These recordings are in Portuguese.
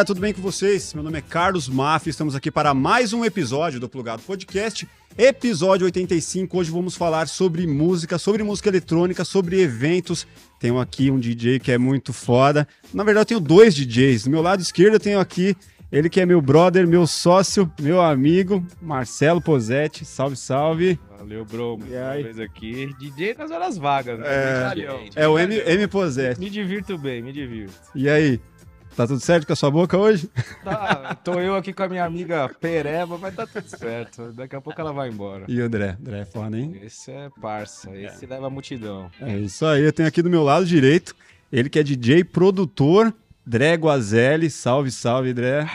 galera, tudo bem com vocês? Meu nome é Carlos Maffi, estamos aqui para mais um episódio do Plugado Podcast, episódio 85. Hoje vamos falar sobre música, sobre música eletrônica, sobre eventos. Tenho aqui um DJ que é muito foda. Na verdade, eu tenho dois DJs. Do meu lado esquerdo, eu tenho aqui ele que é meu brother, meu sócio, meu amigo, Marcelo Posetti. Salve, salve. Valeu, bro. Mais E uma aí? vez aqui. DJ nas horas vagas. né? É, Brincalhão. É o M, M Posetti. Me divirto bem, me divirto. E aí? Tá tudo certo com a sua boca hoje? Tá, tô eu aqui com a minha amiga Pereba, mas tá tudo certo. Daqui a pouco ela vai embora. E o André? André é foda, hein? Esse é parça, esse leva a multidão. É isso aí, eu tenho aqui do meu lado direito, ele que é DJ, produtor, Dré Guazelli. Salve, salve, Dré.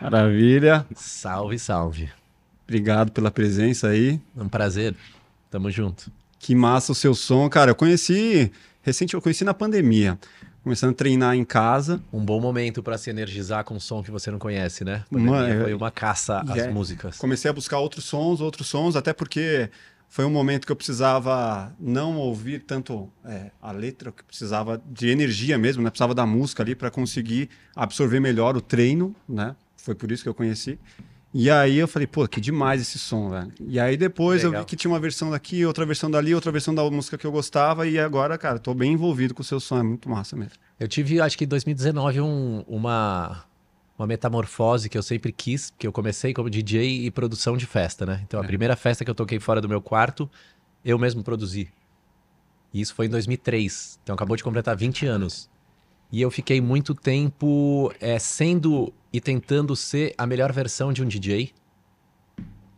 Maravilha. Salve, salve. Obrigado pela presença aí. Um prazer. Tamo junto. Que massa o seu som. Cara, eu conheci, recente eu conheci na pandemia. Começando a treinar em casa. Um bom momento pra se energizar com um som que você não conhece, né? Pandemia é- foi uma caça às É. músicas. Comecei a buscar outros sons, outros sons, até porque foi um momento que eu precisava não ouvir tanto é, a letra, que precisava de energia mesmo, né? Precisava da música ali para conseguir absorver melhor o treino, né? Foi por isso que eu conheci. E aí eu falei, pô, que demais esse som, velho. E aí depois eu Legal. vi que tinha uma versão daqui, outra versão dali, outra versão da música que eu gostava, e agora, cara, tô bem envolvido com o seu som, é muito massa mesmo. Eu tive, acho que em 2019, um- uma, uma metamorfose que eu sempre quis, porque eu comecei como DJ e produção de festa, né? Então a É. primeira festa que eu toquei fora do meu quarto, eu mesmo produzi. E isso foi em 2003. Então acabou de completar 20 anos. E eu fiquei muito tempo é, sendo e tentando ser a melhor versão de um DJ.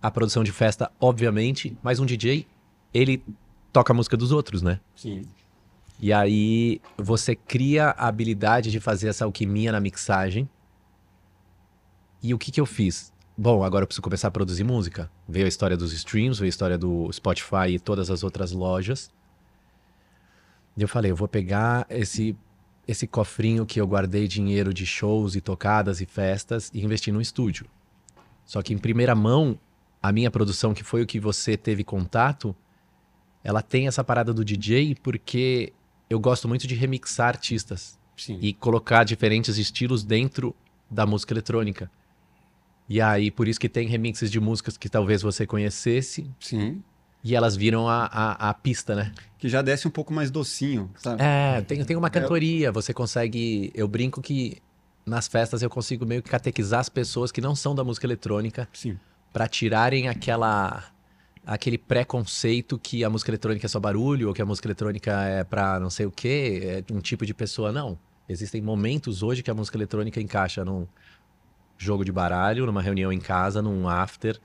A produção de festa, obviamente, mas um DJ, ele toca a música dos outros, né? Sim. E aí você cria a habilidade de fazer essa alquimia na mixagem. E o que que eu fiz? Bom, agora eu preciso começar a produzir música. Veio a história dos streams, veio a história do Spotify e todas as outras lojas. E eu falei, eu vou pegar esse esse cofrinho que eu guardei dinheiro de shows e tocadas e festas e investir no estúdio. Só que em primeira mão, a minha produção, que foi o que você teve contato, ela tem essa parada do DJ porque eu gosto muito de remixar artistas Sim. e colocar diferentes estilos dentro da música eletrônica. E aí, por isso que tem remixes de músicas que talvez você conhecesse Sim. E elas viram a, a, a pista, né? Que já desce um pouco mais docinho, sabe? É, tem, tem uma cantoria, você consegue. Eu brinco que nas festas eu consigo meio que catequizar as pessoas que não são da música eletrônica Sim. para tirarem aquela aquele preconceito que a música eletrônica é só barulho ou que a música eletrônica é pra não sei o quê, é um tipo de pessoa não. Existem momentos hoje que a música eletrônica encaixa num jogo de baralho, numa reunião em casa, num after.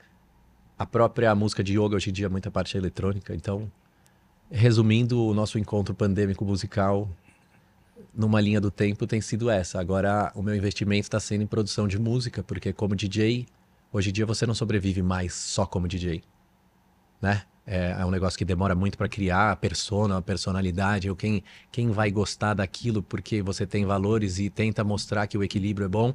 A própria música de yoga hoje em dia muita parte é eletrônica, então resumindo o nosso encontro pandêmico musical numa linha do tempo tem sido essa. Agora o meu investimento está sendo em produção de música, porque como DJ Hoje em dia você não sobrevive mais só como DJ, né? É, é um negócio que demora muito para criar a persona, a personalidade, ou quem, quem vai gostar daquilo porque você tem valores e tenta mostrar que o equilíbrio é bom.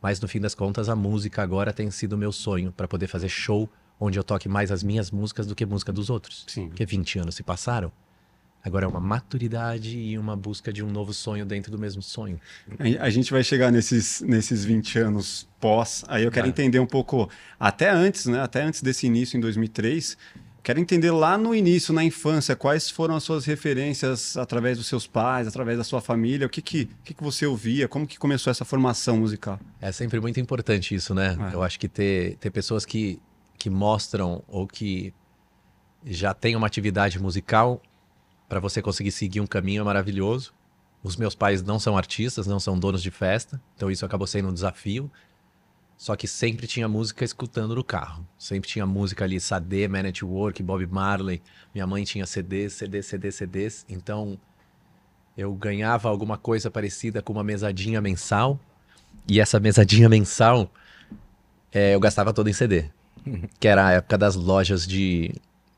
Mas no fim das contas, a música agora tem sido o meu sonho para poder fazer show onde eu toque mais as minhas músicas do que música dos outros. Sim. Porque 20 anos se passaram. Agora é uma maturidade e uma busca de um novo sonho dentro do mesmo sonho. A gente vai chegar nesses, nesses 20 anos pós. Aí eu quero Tá. entender um pouco, até antes, né? Até antes desse início em 2003. Quero entender lá no início, na infância, quais foram as suas referências através dos seus pais, através da sua família, o que que, o que, que você ouvia, como que começou essa formação musical? É sempre muito importante isso, né? É. Eu acho que ter, ter pessoas que, que mostram ou que já têm uma atividade musical para você conseguir seguir um caminho é maravilhoso. Os meus pais não são artistas, não são donos de festa, então isso acabou sendo um desafio. Só que sempre tinha música escutando no carro. Sempre tinha música ali, Sade, Man at Work, Bob Marley. Minha mãe tinha CDs, CDs, CDs, CDs. Então eu ganhava alguma coisa parecida com uma mesadinha mensal. E essa mesadinha mensal é, eu gastava toda em CD. Que era a época das lojas de,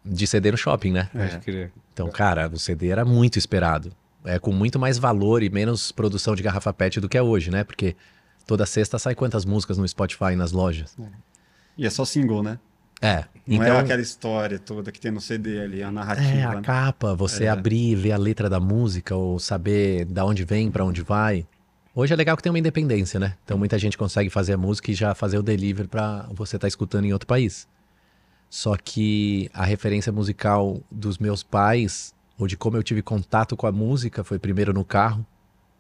de CD no shopping, né? Pode crer. Então, cara, o CD era muito esperado. É com muito mais valor e menos produção de garrafa PET do que é hoje, né? Porque toda sexta sai quantas músicas no Spotify e nas lojas? E é só single, né? É. Não então, é aquela história toda que tem no CD ali, a narrativa. é a né? capa, você É. abrir e ver a letra da música ou saber da onde vem, pra onde vai. Hoje é legal que tem uma independência, né? Então muita gente consegue fazer a música e já fazer o delivery pra você estar escutando em outro país. Só que a referência musical dos meus pais, ou de como eu tive contato com a música, foi primeiro no carro,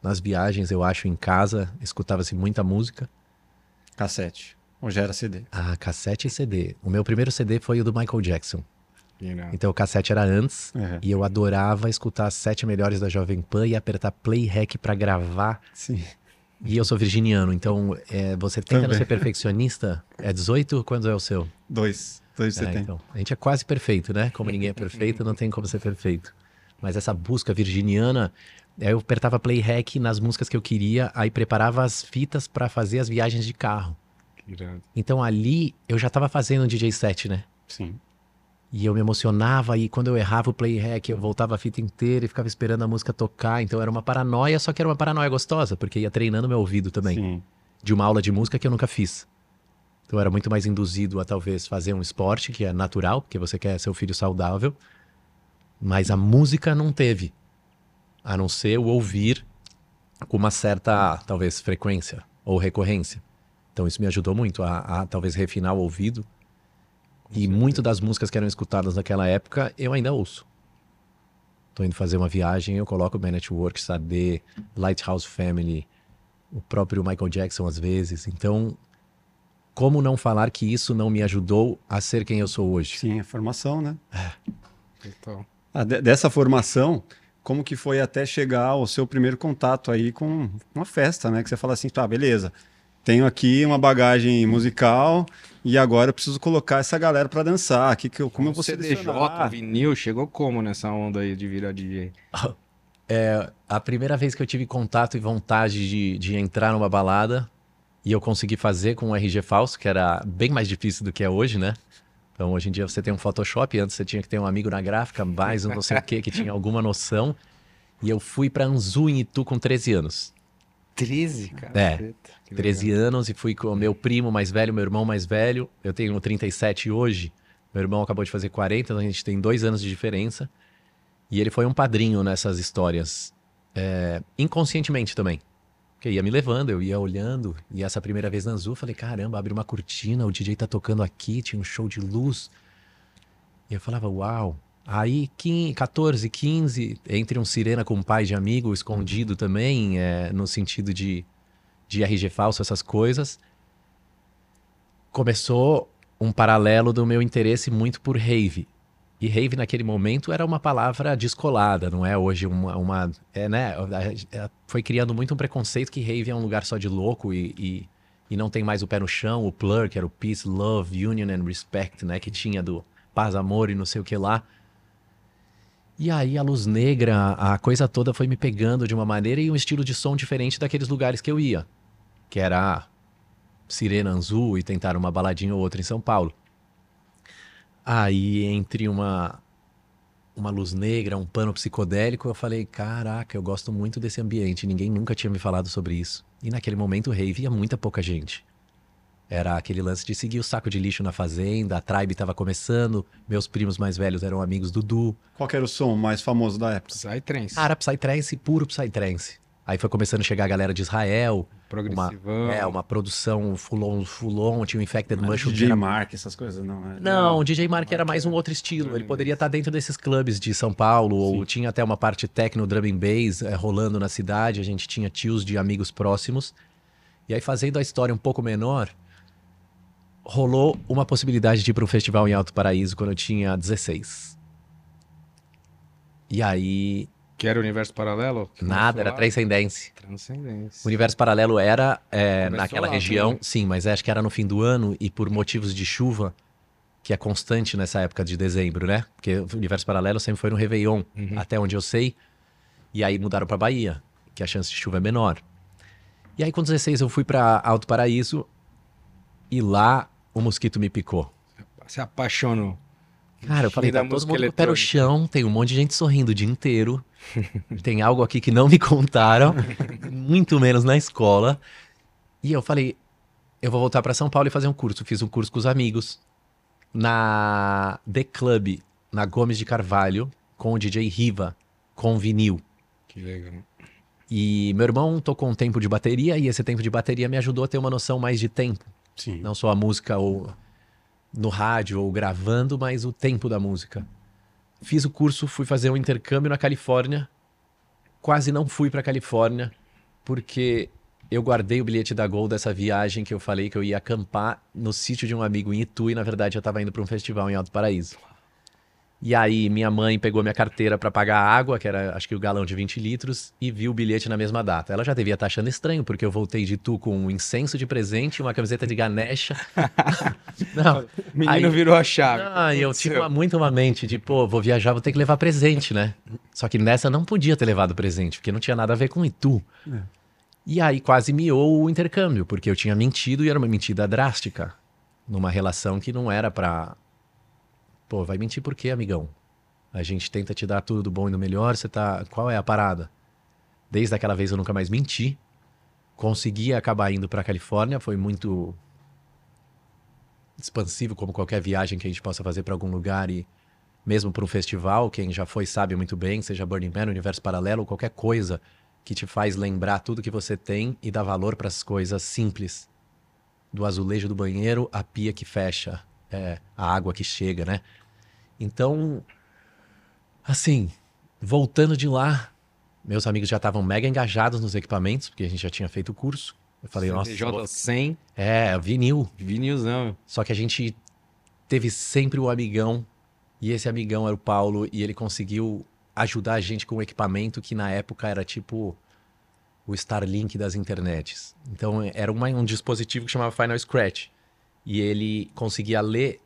nas viagens, eu acho, em casa, escutava-se muita música. Cassete. Ou já era CD? Ah, cassete e CD. O meu primeiro CD foi o do Michael Jackson. Então o cassete era antes Uhum. e eu adorava escutar as sete melhores da Jovem Pan e apertar play rec pra gravar. Sim. E eu sou virginiano, então é, você tenta não ser perfeccionista. É 18? Quando é o seu? Dois. Dois você É, tem. então, a gente é quase perfeito, né? Como ninguém é perfeito, não tem como ser perfeito. Mas essa busca virginiana, aí eu apertava play rec nas músicas que eu queria, aí preparava as fitas pra fazer as viagens de carro. Irado. Então ali eu já tava fazendo um DJ set, né? Sim. E eu me emocionava e quando eu errava o play rec, eu voltava a fita inteira e ficava esperando a música tocar. Então era uma paranoia, só que era uma paranoia gostosa, porque ia treinando meu ouvido também. Sim. De uma aula de música que eu nunca fiz. Então eu era muito mais induzido a talvez fazer um esporte, que é natural, porque você quer seu filho saudável. Mas a música não teve. A não ser o ouvir com uma certa, talvez, frequência ou recorrência. Então isso me ajudou muito a, a, talvez refinar o ouvido. E muito das músicas que eram escutadas naquela época eu ainda ouço. Tô indo fazer uma viagem, eu coloco Man at Work, Sade, Lighthouse Family, o próprio Michael Jackson às vezes. Então, como não falar que isso não me ajudou a ser quem eu sou hoje? Sim, a formação, né? Total. Ah, de- dessa formação, como que foi até chegar ao seu primeiro contato aí com uma festa, né? Que você fala assim, tá, beleza. Tenho aqui uma bagagem musical e agora eu preciso colocar essa galera pra dançar. Que que eu, como eu vou CDJ, selecionar? vinil, chegou como nessa onda aí de virar DJ? É, a primeira vez que eu tive contato e vontade de, de entrar numa balada e eu consegui fazer com um RG falso, que era bem mais difícil do que é hoje, né? Então hoje em dia você tem um Photoshop, antes você tinha que ter um amigo na gráfica, mais um não sei o que, que tinha alguma noção. E eu fui pra Anzu em Itu com 13 anos. 13, cara. É, Eita, que 13 anos e fui com o meu primo mais velho, meu irmão mais velho. Eu tenho 37 hoje. Meu irmão acabou de fazer 40, então a gente tem dois anos de diferença. E ele foi um padrinho nessas histórias. é, inconscientemente também. Porque ia me levando, eu ia olhando. E essa primeira vez na Azul, eu falei: caramba, abre uma cortina, o DJ tá tocando aqui, tinha um show de luz. E eu falava: uau. Aí, 15, 14, 15, entre um sirena com um pai de amigo, escondido também, é, no sentido de, de RG falso, essas coisas. Começou um paralelo do meu interesse muito por rave. E rave naquele momento era uma palavra descolada, não é hoje uma. uma é, né? Foi criando muito um preconceito que rave é um lugar só de louco e, e, e não tem mais o pé no chão, o plur, que era o peace, love, union and respect, né? Que tinha do paz, amor e não sei o que lá. E aí a luz negra, a coisa toda foi me pegando de uma maneira e um estilo de som diferente daqueles lugares que eu ia. Que era Sirena Anzu e tentar uma baladinha ou outra em São Paulo. Aí, entre uma, uma luz negra, um pano psicodélico, eu falei: caraca, eu gosto muito desse ambiente. Ninguém nunca tinha me falado sobre isso. E naquele momento, o rave ia muita pouca gente. Era aquele lance de seguir o saco de lixo na fazenda, a tribe estava começando, meus primos mais velhos eram amigos do Du. Qual que era o som mais famoso da época? Psytrance. Cara, Psytrance, puro Psytrance. Aí foi começando a chegar a galera de Israel, uma, é, uma produção full-on, full-on, tinha o Infected Mushroom. que DJ era Mark, essas coisas, não. né? Não, o DJ Mark era mais um outro estilo. Ele poderia estar dentro desses clubes de São Paulo, ou tinha até uma parte techno, drum and bass eh, rolando na cidade. A gente tinha tios de amigos próximos. E aí, fazendo a história um pouco menor, rolou uma possibilidade de ir para um festival em Alto Paraíso quando eu tinha 16. E aí, Que era o universo paralelo? Que nada, era falar? Transcendence. Transcendência. O universo paralelo era é, naquela lá região, também. sim, mas acho que era no fim do ano e por motivos de chuva, que é constante nessa época de dezembro, né? Porque o universo paralelo sempre foi no Réveillon, Uhum. até onde eu sei. E aí mudaram pra Bahia, que a chance de chuva é menor. E aí com 16 eu fui pra Alto Paraíso e lá o mosquito me picou. Se apaixonou. Cara, eu falei, tá todo mundo com o pé no chão, tem um monte de gente sorrindo o dia inteiro. tem algo aqui que não me contaram, muito menos na escola. E eu falei, eu vou voltar pra São Paulo e fazer um curso. Fiz um curso com os amigos na The Club, na Gomes de Carvalho, com o DJ Riva, com vinil. Que legal. E meu irmão tocou um tempo de bateria e esse tempo de bateria me ajudou a ter uma noção mais de tempo. Sim. Não só a música ou no rádio ou gravando, mas o tempo da música. Fiz o curso, fui fazer um intercâmbio na Califórnia. Quase não fui para Califórnia porque eu guardei o bilhete da Gol dessa viagem que eu falei que eu ia acampar no sítio de um amigo em Itu e na verdade eu estava indo para um festival em Alto Paraíso. E aí minha mãe pegou minha carteira para pagar a água, que era acho que o galão de 20 litros, e viu o bilhete na mesma data. Ela já devia estar achando estranho, porque eu voltei de tu com um incenso de presente e uma camiseta de Ganesha. Não, menino Aí- virou a chave. ah, e eu tinha uma- muito uma mente de, pô, vou viajar, vou ter que levar presente, né? Só que nessa não podia ter levado presente, porque não tinha nada a ver com Itu. É. E aí quase miou o intercâmbio, porque eu tinha mentido e era uma mentira drástica. Numa relação que não era pra. Pô, vai mentir por quê, amigão? A gente tenta te dar tudo do bom e do melhor, você tá. Qual é a parada? Desde aquela vez eu nunca mais menti. Consegui acabar indo pra Califórnia, foi muito expansivo como qualquer viagem que a gente possa fazer para algum lugar e mesmo para um festival, quem já foi sabe muito bem, seja Burning Man, Universo Paralelo, qualquer coisa que te faz lembrar tudo que você tem e dar valor para as coisas simples. Do azulejo do banheiro, a pia que fecha, é, a água que chega, né? Então, assim, voltando de lá, meus amigos já estavam mega engajados nos equipamentos, porque a gente já tinha feito o curso. Eu falei, nossa, CJ 100, é, vinil. vinilzão. Só que a gente teve sempre o amigão, e esse amigão era o Paulo, e ele conseguiu ajudar a gente com um equipamento que na época era tipo o Starlink das internets. Então era uma- um dispositivo que chamava Final Scratch. E ele conseguia ler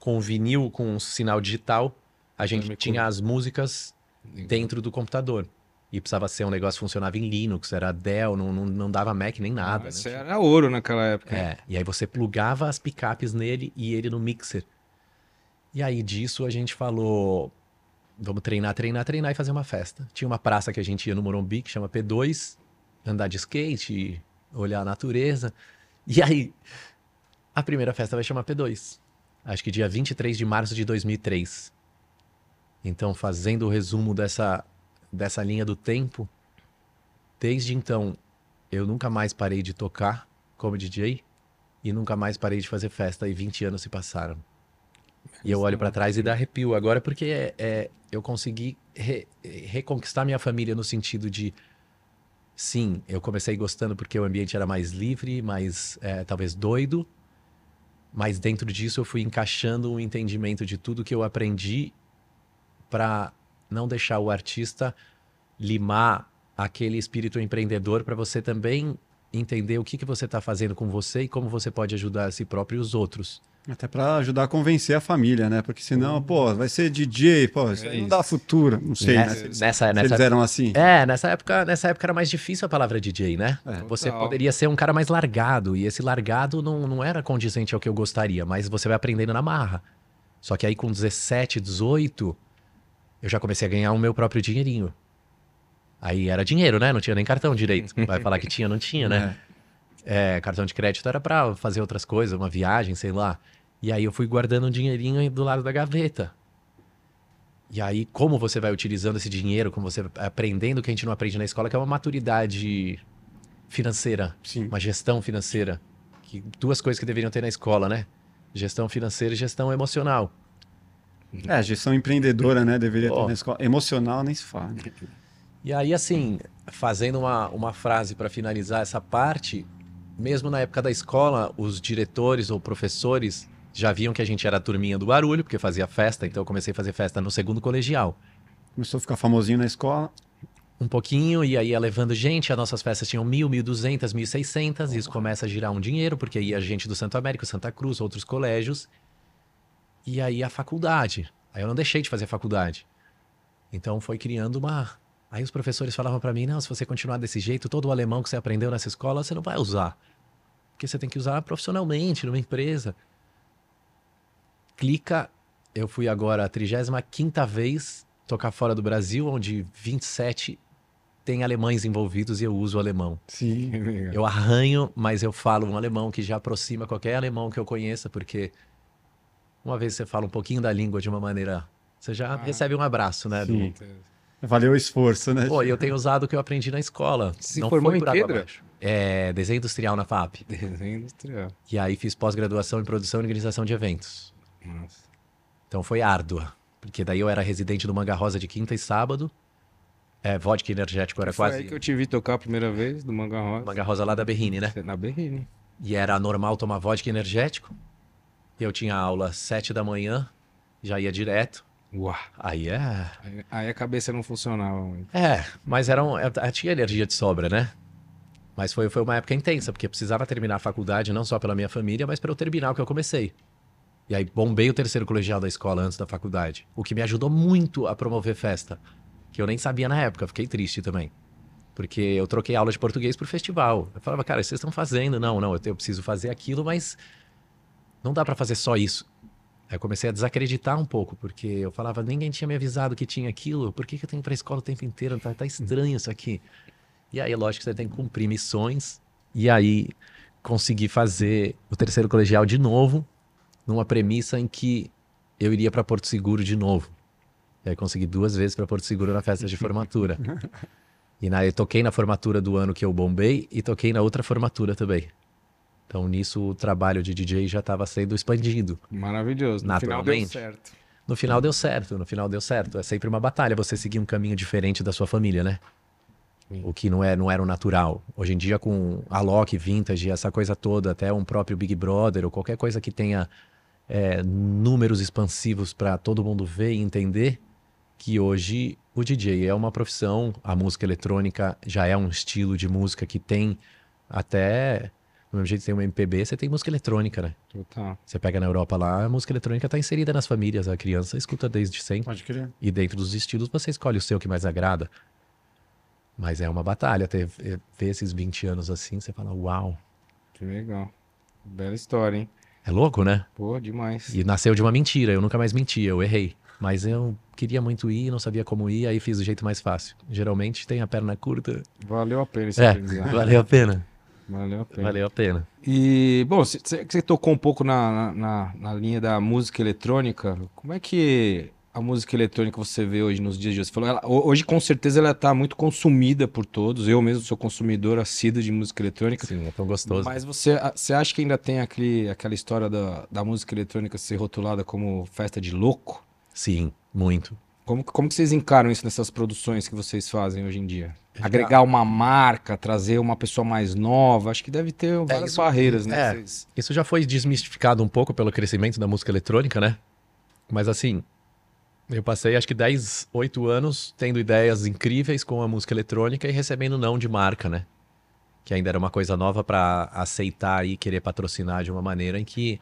com vinil, com sinal digital, a gente tinha as músicas dentro do computador. E precisava ser um negócio que funcionava em Linux, era Dell, não, não, não dava Mac nem nada. Isso né? era ouro naquela época. É, e aí você plugava as picapes nele e ele no mixer. E aí disso a gente falou, vamos treinar, treinar, treinar e fazer uma festa. Tinha uma praça que a gente ia no Morumbi que chama P2, andar de skate, olhar a natureza. E aí a primeira festa vai chamar P2. Acho que dia 23 de março de 2003. Então, fazendo o resumo dessa dessa linha do tempo, desde então eu nunca mais parei de tocar como DJ e nunca mais parei de fazer festa e 20 anos se passaram. E eu olho pra trás e dá arrepio agora porque é, é- eu consegui re- reconquistar minha família no sentido de sim, eu comecei gostando porque o ambiente era mais livre, mais é, talvez doido, mas dentro disso eu fui encaixando um entendimento de tudo que eu aprendi para não deixar o artista limar aquele espírito empreendedor para você também entender o que, que você está fazendo com você e como você pode ajudar a si próprio e os outros. Até pra ajudar a convencer a família, né? Porque senão, pô, vai ser DJ, pô, isso aí não isso. dá futuro. Não sei, né? nessa, Se eles, nessa, se nessa eles eram assim. É, nessa época, nessa época era mais difícil a palavra DJ, né? É. Você Total. poderia ser um cara mais largado, e esse largado não, não era condizente ao que eu gostaria, mas você vai aprendendo na marra. Só que aí com 17, 18, eu já comecei a ganhar o meu próprio dinheirinho. Aí era dinheiro, né? Não tinha nem cartão direito. Vai falar que tinha, não tinha, né? É, cartão de crédito era pra fazer outras coisas, uma viagem, sei lá. E aí eu fui guardando um dinheirinho do lado da gaveta. E aí, como você vai utilizando esse dinheiro, como você vai aprendendo o que a gente não aprende na escola, que é uma maturidade financeira, Sim. uma gestão financeira. Que, duas coisas que deveriam ter na escola, né? Gestão financeira e gestão emocional. É, gestão empreendedora, né? Deveria Pô. ter na escola. Emocional nem se fala. né? E aí, assim, fazendo uma, uma frase para finalizar essa parte, mesmo na época da escola, os diretores ou professores já viam que a gente era a turminha do barulho, porque fazia festa, então eu comecei a fazer festa no segundo colegial. Começou a ficar famosinho na escola. Um pouquinho, e aí ia levando gente, as nossas festas tinham mil, mil duzentas, mil seiscentas, e isso começa a girar um dinheiro, porque ia gente do Santo Américo, Santa Cruz, outros colégios, e aí a faculdade. Aí eu não deixei de fazer faculdade. Então foi criando uma. Aí os professores falavam para mim: não, se você continuar desse jeito, todo o alemão que você aprendeu nessa escola, você não vai usar. Porque você tem que usar profissionalmente, numa empresa. Clica. Eu fui agora a 35 vez tocar fora do Brasil, onde 27 tem alemães envolvidos e eu uso o alemão. Sim. Eu arranho, mas eu falo um alemão que já aproxima qualquer alemão que eu conheça, porque uma vez você fala um pouquinho da língua de uma maneira, você já Ah. recebe um abraço, né? do- Sim. Valeu o esforço, né? Pô, e eu tenho usado o que eu aprendi na escola. Se não formou foi em por quê, água Dra? abaixo. É, desenho industrial na FAP. Desenho industrial. E aí fiz pós-graduação em produção e organização de eventos. Nossa. Então foi árdua. Porque daí eu era residente do Manga Rosa de quinta e sábado. É, vodka energético era Foi quase. aí que eu te vi tocar a primeira vez, do Manga Rosa. Manga Rosa lá da Berrine, né? Na Berrine. E era normal tomar vodka energético. Eu tinha aula às sete da manhã, já ia direto. Uau. Aí é. Aí, a cabeça não funcionava muito. É, mas era um, eu tinha energia de sobra, né? Mas foi, foi uma época intensa, porque precisava terminar a faculdade, não só pela minha família, mas para eu terminar o que eu comecei. E aí bombei o terceiro colegial da escola antes da faculdade, o que me ajudou muito a promover festa, que eu nem sabia na época, fiquei triste também. Porque eu troquei aula de português por festival. Eu falava, cara, vocês estão fazendo? Não, não, eu, eu preciso fazer aquilo, mas não dá para fazer só isso. Aí eu comecei a desacreditar um pouco, porque eu falava, ninguém tinha me avisado que tinha aquilo, por que, que eu tenho ir pra escola o tempo inteiro? Tá, tá estranho isso aqui. E aí, lógico que você tem que cumprir missões, e aí consegui fazer o terceiro colegial de novo, numa premissa em que eu iria para Porto Seguro de novo. E aí consegui duas vezes para Porto Seguro na festa de formatura. E na, eu toquei na formatura do ano que eu bombei e toquei na outra formatura também. Então nisso o trabalho de DJ já estava sendo expandido. Maravilhoso. No final deu certo. No final deu certo, no final deu certo. É sempre uma batalha você seguir um caminho diferente da sua família, né? Sim. O que não, é, não era o natural. Hoje em dia, com a Loki, Vintage, essa coisa toda, até um próprio Big Brother, ou qualquer coisa que tenha é, números expansivos para todo mundo ver e entender, que hoje o DJ é uma profissão, a música eletrônica já é um estilo de música que tem até. Do mesmo jeito que tem uma MPB, você tem música eletrônica, né? Total. Você pega na Europa lá, a música eletrônica está inserida nas famílias, a criança escuta desde sempre. Pode crer. E dentro dos estilos você escolhe o seu que mais agrada. Mas é uma batalha ter ver esses 20 anos assim, você fala, uau. Que legal. Bela história, hein? É louco, né? Pô, demais. E nasceu de uma mentira, eu nunca mais menti, eu errei. Mas eu queria muito ir, não sabia como ir, aí fiz do jeito mais fácil. Geralmente tem a perna curta. Valeu a pena esse É, valeu a pena. Valeu a pena. Valeu a pena. E, bom, você você tocou um pouco na, na, na linha da música eletrônica. Como é que a música eletrônica você vê hoje nos dias de hoje? Você falou, ela- ho- hoje com certeza ela está muito consumida por todos. Eu mesmo sou consumidor assíduo de música eletrônica. Sim, é tão gostoso. Mas você, você acha que ainda tem aquele, aquela história da, da música eletrônica ser rotulada como festa de louco? Sim, muito. Como, como que vocês encaram isso nessas produções que vocês fazem hoje em dia? Agregar uma marca, trazer uma pessoa mais nova, acho que deve ter várias isso- barreiras, né? é. Vocês- Isso já foi desmistificado um pouco pelo crescimento da música eletrônica, né? Mas assim, eu passei acho que 10, 8 anos tendo ideias incríveis com a música eletrônica e recebendo não de marca, né? Que ainda era uma coisa nova para aceitar e querer patrocinar de uma maneira em que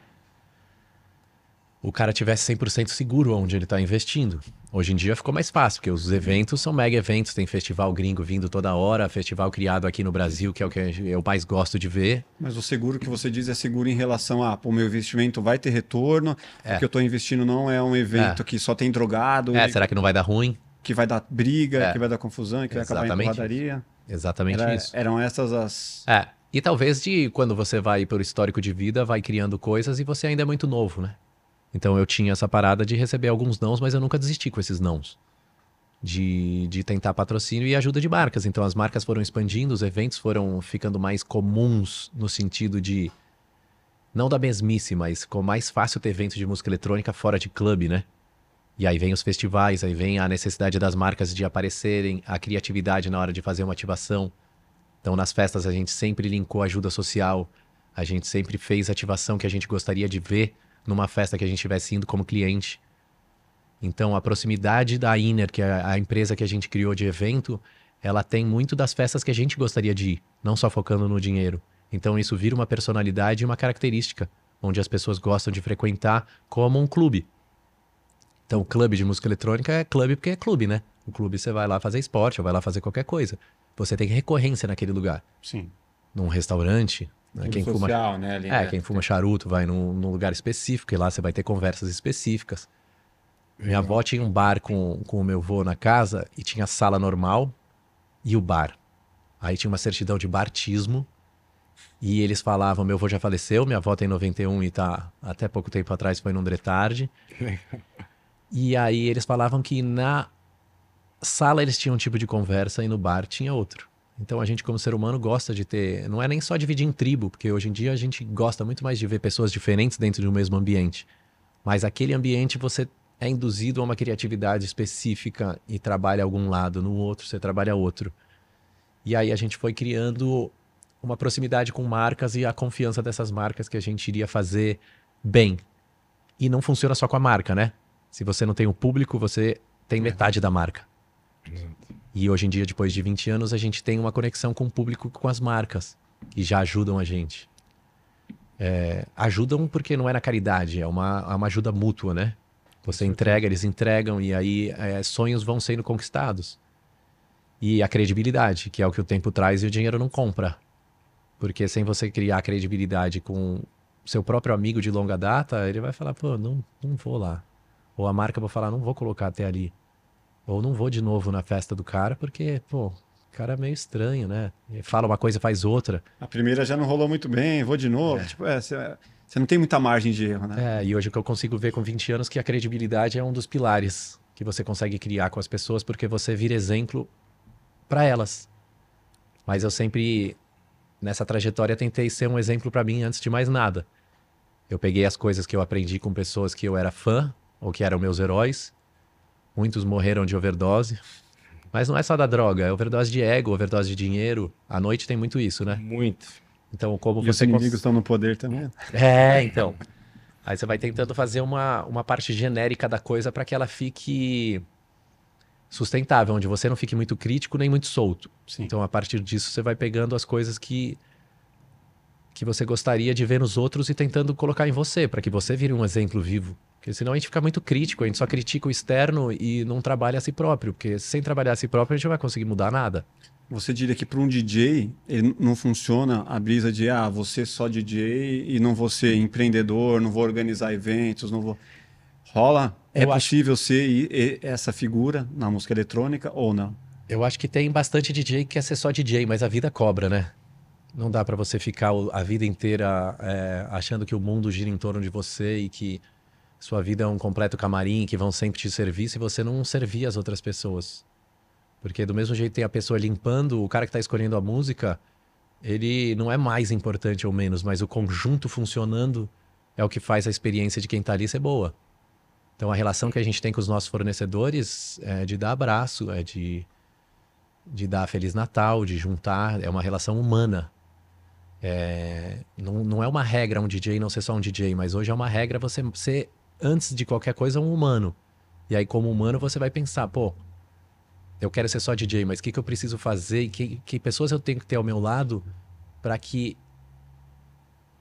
o cara tivesse 100% seguro onde ele está investindo. Hoje em dia ficou mais fácil, porque os eventos são mega eventos, tem festival gringo vindo toda hora, festival criado aqui no Brasil, que é o que eu mais gosto de ver. Mas o seguro que você diz é seguro em relação a, pô, meu investimento vai ter retorno, É. o que eu tô investindo não é um evento que só tem drogado, É, e será que não vai dar ruim? que vai dar briga, É. que vai dar confusão, que vai acabar em Exatamente porradaria. Exatamente Era- isso. eram essas as... É. E talvez de quando você vai pelo histórico de vida, vai criando coisas e você ainda é muito novo, né? Então eu tinha essa parada de receber alguns nãos, mas eu nunca desisti com esses nãos. De, de tentar patrocínio e ajuda de marcas. Então as marcas foram expandindo, os eventos foram ficando mais comuns no sentido de. Não da mesmice, mas ficou mais fácil ter evento de música eletrônica fora de clube, né? E aí vem os festivais, aí vem a necessidade das marcas de aparecerem, a criatividade na hora de fazer uma ativação. Então, nas festas, a gente sempre linkou ajuda social, a gente sempre fez ativação que a gente gostaria de ver numa festa que a gente estivesse indo como cliente. Então, a proximidade da Inner, que é a empresa que a gente criou de evento, ela tem muito das festas que a gente gostaria de ir, não só focando no dinheiro. Então, isso vira uma personalidade e uma característica, onde as pessoas gostam de frequentar como um clube. Então, o clube de música eletrônica é clube porque é clube, né? O clube você vai lá fazer esporte, ou vai lá fazer qualquer coisa. Você tem recorrência naquele lugar. Sim. Num restaurante, né? Quem fuma social, né? ali, é, né? quem fuma charuto vai num, num lugar específico e lá você vai ter conversas específicas. Minha avó tinha um bar com, com o meu avô na casa e tinha a sala normal e o bar. Aí tinha uma certidão de bartismo e eles falavam, meu avô já faleceu, minha avó tem 91 e tá até pouco tempo atrás foi num dretarde. E aí eles falavam que na sala eles tinham um tipo de conversa e no bar tinha outro. Então a gente, como ser humano, gosta de ter. Não é nem só dividir em tribo, porque hoje em dia a gente gosta muito mais de ver pessoas diferentes dentro de um mesmo ambiente. Mas aquele ambiente você é induzido a uma criatividade específica e trabalha algum lado, no outro você trabalha outro. E aí a gente foi criando uma proximidade com marcas e a confiança dessas marcas que a gente iria fazer bem. E não funciona só com a marca, né? Se você não tem o público, você tem metade da marca. E hoje em dia, depois de 20 anos, a gente tem uma conexão com o público, com as marcas, que já ajudam a gente. É, ajudam porque não é na caridade, é uma, é uma ajuda mútua, né? Você entrega, eles entregam, e aí é, sonhos vão sendo conquistados. E a credibilidade, que é o que o tempo traz e o dinheiro não compra. Porque sem você criar credibilidade com seu próprio amigo de longa data, ele vai falar, pô, não, não vou lá. Ou a marca vai falar, não vou colocar até ali. Ou não vou de novo na festa do cara, porque, pô, o cara é meio estranho, né? Ele fala uma coisa faz outra. A primeira já não rolou muito bem, vou de novo. É. Tipo, é, você, você não tem muita margem de erro, né? É, e hoje o que eu consigo ver com 20 anos é que a credibilidade é um dos pilares que você consegue criar com as pessoas, porque você vira exemplo para elas. Mas eu sempre, nessa trajetória, tentei ser um exemplo para mim antes de mais nada. Eu peguei as coisas que eu aprendi com pessoas que eu era fã, ou que eram meus heróis, Muitos morreram de overdose. Mas não é só da droga, é overdose de ego, overdose de dinheiro. À noite tem muito isso, né? Muito. Então, como E você. os inimigos cons- estão no poder também. É, então. Aí você vai tentando fazer uma, uma parte genérica da coisa para que ela fique sustentável, onde você não fique muito crítico nem muito solto. Sim. Então, a partir disso, você vai pegando as coisas que que você gostaria de ver nos outros e tentando colocar em você, para que você vire um exemplo vivo. Porque senão a gente fica muito crítico, a gente só critica o externo e não trabalha a si próprio. Porque sem trabalhar a si próprio, a gente não vai conseguir mudar nada. Você diria que para um DJ ele não funciona a brisa de ah, você só DJ e não vou ser empreendedor, não vou organizar eventos, não vou. Rola? É Eu acho- possível ser e- e- essa figura na música eletrônica ou não? Eu acho que tem bastante DJ que quer ser só DJ, mas a vida cobra, né? Não dá pra você ficar a vida inteira é, achando que o mundo gira em torno de você e que sua vida é um completo camarim, que vão sempre te servir se você não servir as outras pessoas. Porque do mesmo jeito tem a pessoa limpando, o cara que tá escolhendo a música, ele não é mais importante ou menos, mas o conjunto funcionando é o que faz a experiência de quem tá ali ser boa. Então a relação que a gente tem com os nossos fornecedores é de dar abraço, é de de dar Feliz Natal, de juntar, é uma relação humana. É, não, não é uma regra um DJ não ser só um DJ, mas hoje é uma regra você ser, antes de qualquer coisa, um humano. E aí, como humano, você vai pensar, pô, eu quero ser só DJ, mas o que, que eu preciso fazer e que, que pessoas eu tenho que ter ao meu lado para que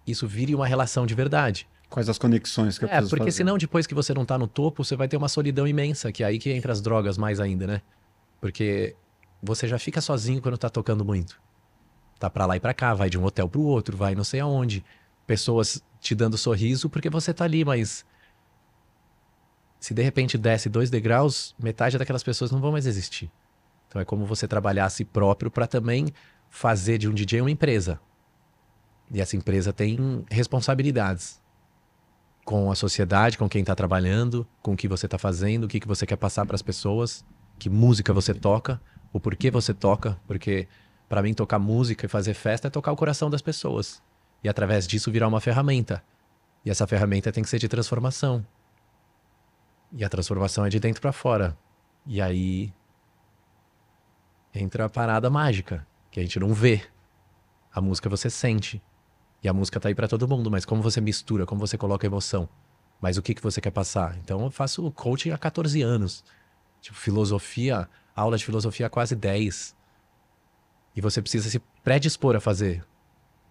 isso vire uma relação de verdade. Quais as conexões que eu É, preciso porque fazer? senão depois que você não tá no topo, você vai ter uma solidão imensa, que é aí que entra as drogas mais ainda, né? Porque você já fica sozinho quando tá tocando muito. Tá pra lá e pra cá, vai de um hotel pro outro, vai não sei aonde. Pessoas te dando sorriso porque você tá ali, mas se de repente desce dois degraus, metade daquelas pessoas não vão mais existir. Então é como você trabalhar a si próprio para também fazer de um DJ uma empresa. E essa empresa tem responsabilidades com a sociedade, com quem está trabalhando, com o que você está fazendo, o que, que você quer passar para as pessoas, que música você toca, o porquê você toca, porque para mim tocar música e fazer festa é tocar o coração das pessoas e através disso virar uma ferramenta. E essa ferramenta tem que ser de transformação. E a transformação é de dentro para fora. E aí entra a parada mágica, que a gente não vê. A música você sente. E a música tá aí pra todo mundo, mas como você mistura, como você coloca emoção? Mas o que, que você quer passar? Então eu faço coaching há 14 anos. Tipo, filosofia, aula de filosofia há quase 10. E você precisa se predispor a fazer.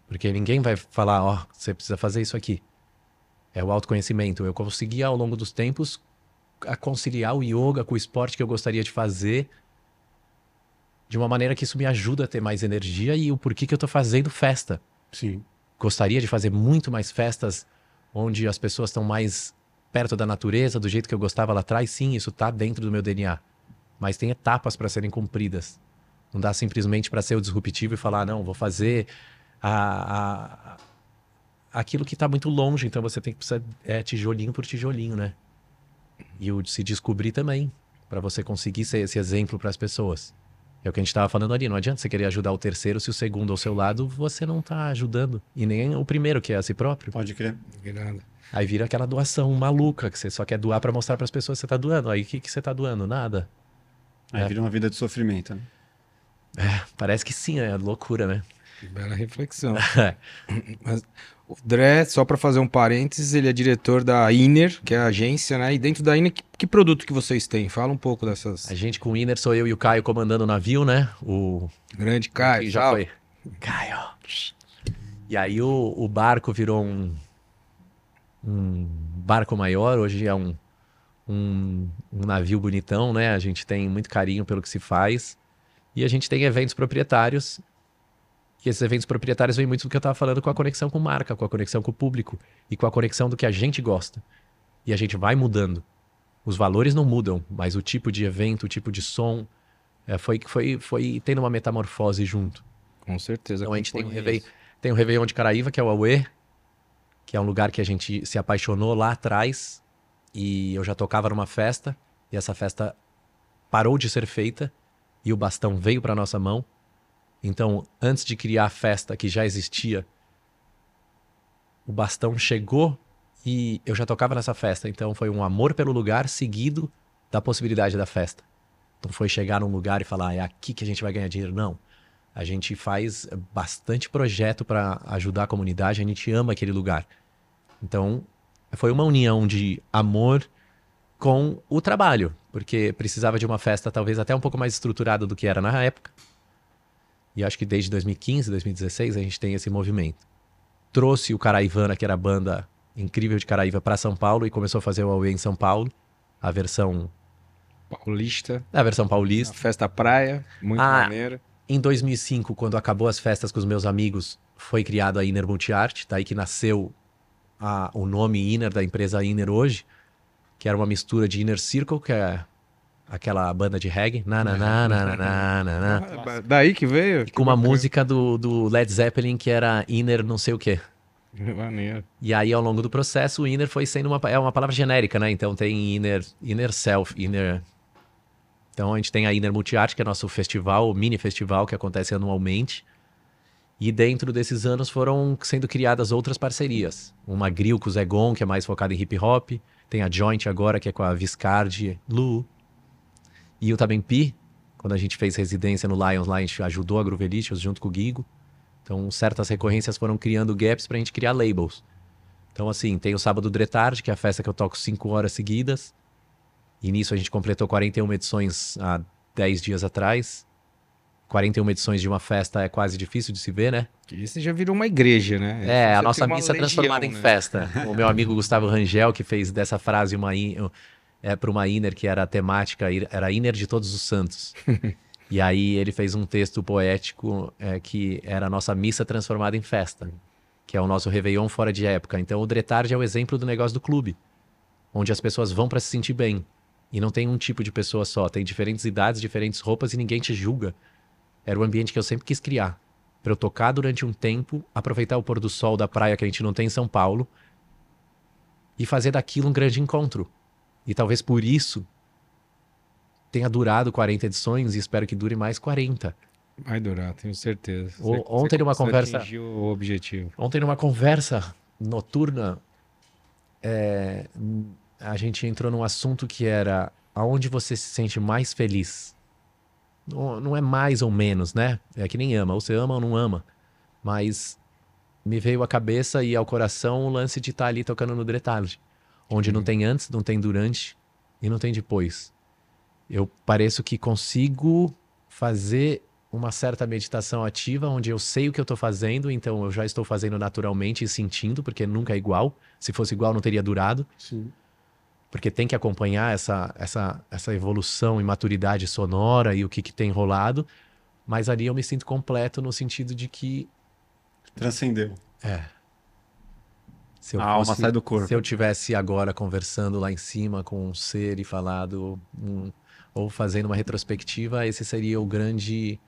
Porque ninguém vai falar, ó, você precisa fazer isso aqui. É o autoconhecimento. Eu consegui ao longo dos tempos a conciliar o yoga com o esporte que eu gostaria de fazer de uma maneira que isso me ajuda a ter mais energia e o porquê que eu tô fazendo festa Sim. gostaria de fazer muito mais festas onde as pessoas estão mais perto da natureza, do jeito que eu gostava lá atrás. Sim, isso tá dentro do meu DNA. Mas tem etapas para serem cumpridas. Não dá simplesmente para ser o disruptivo e falar, não, vou fazer a, a- aquilo que tá muito longe. Então você tem que precisar é, tijolinho por tijolinho, né? E o de se descobrir também. para você conseguir ser esse exemplo para as pessoas. É o que a gente estava falando ali. Não adianta você querer ajudar o terceiro se o segundo ao seu lado você não está ajudando. E nem o primeiro, que é a si próprio. Pode crer. Irado. Aí vira aquela doação maluca, que você só quer doar para mostrar para as pessoas que você está doando. Aí o que, que você está doando? Nada. Aí É. vira uma vida de sofrimento, né? Parece que sim, é loucura, né? Que bela reflexão. Mas o Dré, só para fazer um parênteses, ele é diretor da Iner, que é a agência, né? E dentro da Iner, que, que produto que vocês têm? Fala um pouco dessas. A gente com o Inner sou eu e o Caio comandando o navio, né? O Grande Caio. que já salve. foi. Caio. E aí o, o barco virou um, um barco maior, hoje é um, um, um navio bonitão, né? A gente tem muito carinho pelo que se faz. E a gente tem eventos proprietários. E esses eventos proprietários vêm muito do que eu estava falando com a conexão com marca, com a conexão com o público e com a conexão do que a gente gosta. E a gente vai mudando. Os valores não mudam, mas o tipo de evento, o tipo de som, é, foi, foi, foi tendo uma metamorfose junto. Com certeza. Então a gente tem um, Réveillon, tem um Réveillon de Caraíva, que é o Aue, que é um lugar que a gente se apaixonou lá atrás. E eu já tocava numa festa, e essa festa parou de ser feita, e o bastão veio para nossa mão. Então, antes de criar a festa que já existia, o bastão chegou e eu já tocava nessa festa. Então, foi um amor pelo lugar seguido da possibilidade da festa. Não foi chegar num lugar e falar, é aqui que a gente vai ganhar dinheiro. Não. A gente faz bastante projeto para ajudar a comunidade, a gente ama aquele lugar. Então, foi uma união de amor com o trabalho, porque precisava de uma festa talvez até um pouco mais estruturada do que era na época. E acho que desde 2015, 2016 a gente tem esse movimento. Trouxe o Caraivana, que era a banda incrível de Caraíva, para São Paulo e começou a fazer o Aue em São Paulo, a versão, Paulista, a versão a paulista. festa praia, muito Ah. maneiro. Em 2005, quando acabou as festas com os meus amigos, foi criado a Inner Multiart, daí que nasceu a- o nome Inner da empresa Inner hoje, que era uma mistura de Inner Circle, que é aquela banda de reggae, na na na na na na na, Ah, Daí que veio? com uma música do, do Led Zeppelin que era Inner não sei o quê. Maneiro. E aí, ao longo do processo, o inner foi sendo uma, é uma palavra genérica, né? Então tem inner, inner self, inner. Então a gente tem a Inner Multiarte, que é nosso festival, mini festival que acontece anualmente. E dentro desses anos foram sendo criadas outras parcerias. Uma grill com o Zegon, que é mais focada em hip hop. Tem a Joint agora, que é com a Viscardi Lu. E o Também Pi, quando a gente fez residência no Lions lá, a gente ajudou a Groovelicious junto com o Gigo. Então, certas recorrências foram criando gaps pra gente criar labels. Então, assim, tem o Sábado Dretard, que é a festa que eu toco 5 horas seguidas. E nisso a gente completou 41 edições há 10 dias atrás. 41 edições de uma festa é quase difícil de se ver, né? Isso já virou uma igreja, né? É, a Você nossa tem uma missa legião, transformada em né? festa. O meu amigo Gustavo Rangel, que fez dessa frase uma in, é, para uma Inner que era a temática, era Inner de Todos os Santos. e aí ele fez um texto poético é, que era a nossa missa transformada em festa, que é o nosso Réveillon fora de época. Então o Dretard é o exemplo do negócio do clube, onde as pessoas vão para se sentir bem. E não tem um tipo de pessoa só, tem diferentes idades, diferentes roupas e ninguém te julga. Era o ambiente que eu sempre quis criar. Para eu tocar durante um tempo, aproveitar o pôr do sol da praia que a gente não tem em São Paulo e fazer daquilo um grande encontro. E talvez por isso tenha durado 40 edições e espero que dure mais 40. Vai durar, tenho certeza. O- ontem numa conversa- o objetivo. Ontem, numa conversa noturna, é, a gente entrou num assunto que era aonde você se sente mais feliz. Não, não é mais ou menos, né? É que nem ama. Ou você ama ou não ama. Mas me veio à cabeça e ao coração o lance de estar ali tocando no Dretarde. Onde não tem antes, não tem durante e não tem depois. Eu pareço que consigo fazer uma certa meditação ativa, onde eu sei o que eu estou fazendo, então eu já estou fazendo naturalmente e sentindo, porque nunca é igual. Se fosse igual, não teria durado Sim. Porque tem que acompanhar essa, essa, essa evolução e maturidade sonora e o que, que tem rolado. Mas ali eu me sinto completo no sentido de que Transcendeu. se eu A alma fosse- sai do corpo. se eu tivesse agora conversando lá em cima com um ser e falado um- ou fazendo uma retrospectiva, esse seria o grande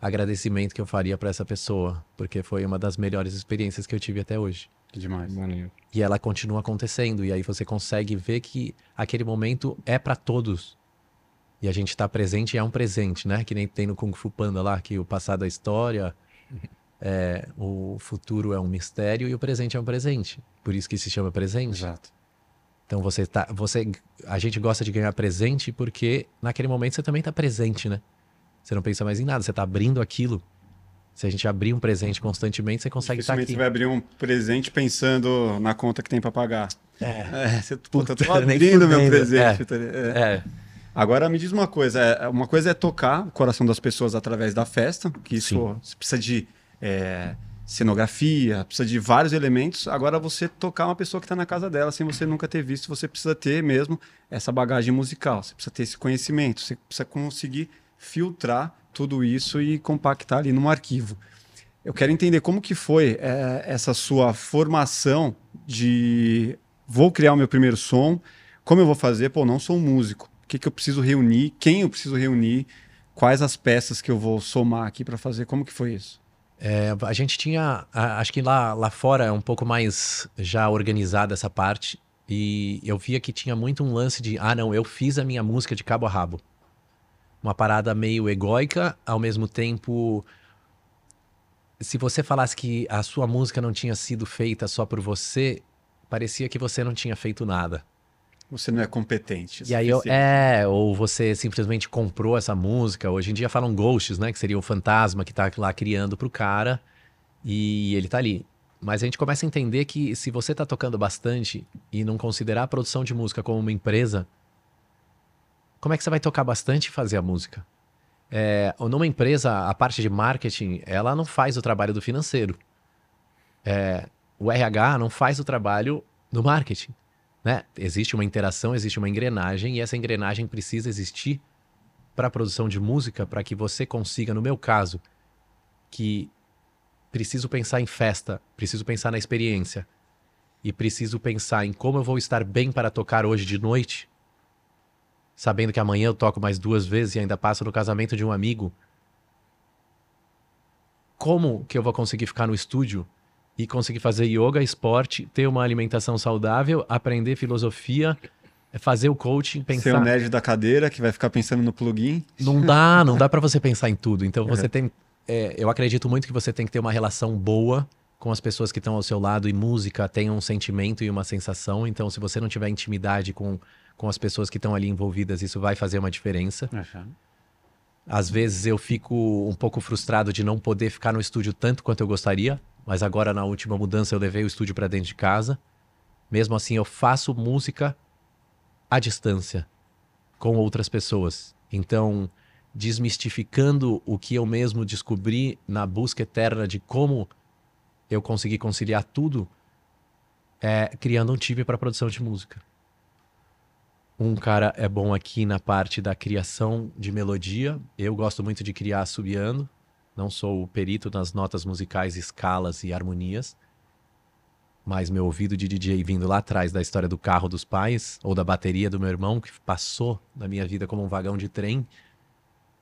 agradecimento que eu faria para essa pessoa, porque foi uma das melhores experiências que eu tive até hoje. Que demais. Maneiro. E ela continua acontecendo. E aí você consegue ver que aquele momento é para todos. E a gente tá presente e é um presente, né? Que nem tem no Kung Fu Panda lá, que o passado é história, é, o futuro é um mistério e o presente é um presente. Por isso que se chama presente. Exato. Então você tá, você, a gente gosta de ganhar presente porque naquele momento você também tá presente, né? Você não pensa mais em nada, você tá abrindo aquilo. Se a gente abrir um presente constantemente, você consegue estar Dificilmente aqui. você vai abrir um presente pensando na conta que tem pra pagar. É, É, você, puta, eu tô Puta, abrindo meu presente. É. tá? É. é, Agora me diz uma coisa, é, uma coisa é tocar o coração das pessoas através da festa, que isso Sim. você precisa de é, cenografia, precisa de vários elementos. Agora você tocar uma pessoa que está na casa dela sem você nunca ter visto, você precisa ter mesmo essa bagagem musical, você precisa ter esse conhecimento, você precisa conseguir filtrar tudo isso e compactar ali num arquivo. Eu quero entender como que foi é, essa sua formação de vou criar o meu primeiro som, como eu vou fazer? Pô, não sou um músico. O que, que eu preciso reunir? Quem eu preciso reunir? Quais as peças que eu vou somar aqui para fazer? Como que foi isso? É, a gente tinha, acho que lá, lá fora é um pouco mais já organizada essa parte. E eu via que tinha muito um lance de, ah, não, eu fiz a minha música de cabo a rabo. Uma parada meio egóica, ao mesmo tempo. Se você falasse que a sua música não tinha sido feita só por você, parecia que você não tinha feito nada. Você não é competente. E aí, eu, é, ou você simplesmente comprou essa música. Hoje em dia falam ghosts, né? Que seria o fantasma que tá lá criando pro cara e ele tá ali. Mas a gente começa a entender que se você tá tocando bastante e não considerar a produção de música como uma empresa, como é que você vai tocar bastante e fazer a música? É, numa empresa, a parte de marketing, ela não faz o trabalho do financeiro. É, o RH não faz o trabalho do marketing né? Existe uma interação, existe uma engrenagem e essa engrenagem precisa existir para a produção de música, para que você consiga, no meu caso, que preciso pensar em festa, preciso pensar na experiência e preciso pensar em como eu vou estar bem para tocar hoje de noite, sabendo que amanhã eu toco mais duas vezes e ainda passo no casamento de um amigo. Como que eu vou conseguir ficar no estúdio e conseguir fazer yoga, esporte, ter uma alimentação saudável, aprender filosofia, fazer o coaching, Ser pensar. o nerd da cadeira que vai ficar pensando no plugin. Não dá, não dá para você pensar em tudo. Então você tem, é, eu acredito muito que você tem que ter uma relação boa com as pessoas que estão ao seu lado e música tem um sentimento e uma sensação. Então se você não tiver intimidade com com as pessoas que estão ali envolvidas, isso vai fazer uma diferença. Às vezes eu fico um pouco frustrado de não poder ficar no estúdio tanto quanto eu gostaria, mas agora na última mudança eu levei o estúdio para dentro de casa. Mesmo assim, eu faço música à distância com outras pessoas. Então, desmistificando o que eu mesmo descobri na busca eterna de como eu consegui conciliar tudo, é criando um time para produção de música. Um cara é bom aqui na parte da criação de melodia. Eu gosto muito de criar assobiando. Não sou o perito nas notas musicais, escalas e harmonias. Mas meu ouvido de DJ vindo lá atrás da história do carro dos pais ou da bateria do meu irmão, que passou na minha vida como um vagão de trem,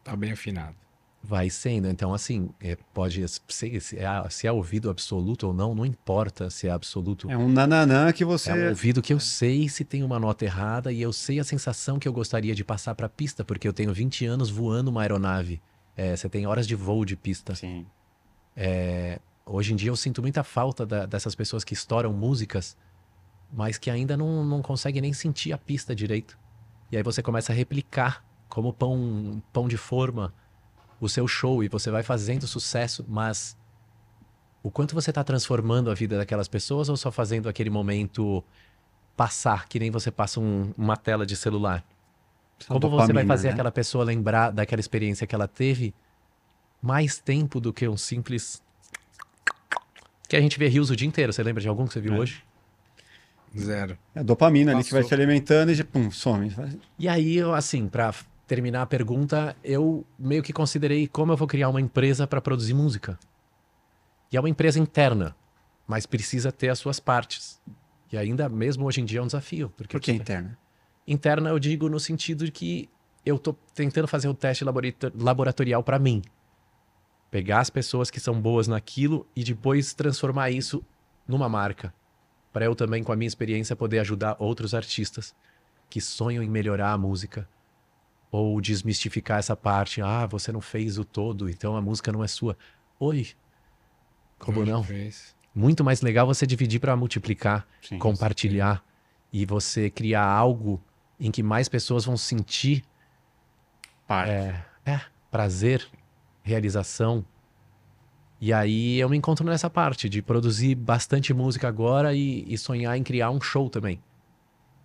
Tá bem afinado. Vai sendo. Então, assim, é, pode ser se é, se é ouvido absoluto ou não, não importa se é absoluto. É um nananã que você. É um ouvido que eu sei se tem uma nota errada e eu sei a sensação que eu gostaria de passar para a pista, porque eu tenho 20 anos voando uma aeronave. É, você tem horas de voo de pista. Sim. Hoje em dia eu sinto muita falta da- dessas pessoas que estouram músicas, mas que ainda não, não conseguem nem sentir a pista direito. E aí você começa a replicar como pão, pão de forma o seu show e você vai fazendo sucesso, mas o quanto você está transformando a vida daquelas pessoas ou só fazendo aquele momento passar, que nem você passa um- uma tela de celular? Como você vai Dopamina, fazer né? aquela pessoa lembrar daquela experiência que ela teve mais tempo do que um simples. Que a gente vê rios o dia inteiro. Você lembra de algum que você viu É. hoje? Zero. É a dopamina ali que vai Passou. te alimentando e já, pum, some. E aí, eu, assim, pra terminar a pergunta, eu meio que considerei como eu vou criar uma empresa para produzir música. E é uma empresa interna, mas precisa ter as suas partes. E ainda mesmo hoje em dia é um desafio. Porque Por que interna? interna eu digo no sentido de que eu tô tentando fazer o teste laboratorial para mim. Pegar as pessoas que são boas naquilo e depois transformar isso numa marca. Para eu também, com a minha experiência, poder ajudar outros artistas que sonham em melhorar a música ou desmistificar essa parte. Ah, você não fez o todo, então a música não é sua. Oi. Como não? Fez. Muito mais legal você dividir para multiplicar, Sim. compartilhar e você criar algo em que mais pessoas vão sentir Parte. é, prazer, realização. E aí eu me encontro nessa parte de produzir bastante música agora e, e sonhar em criar um show também.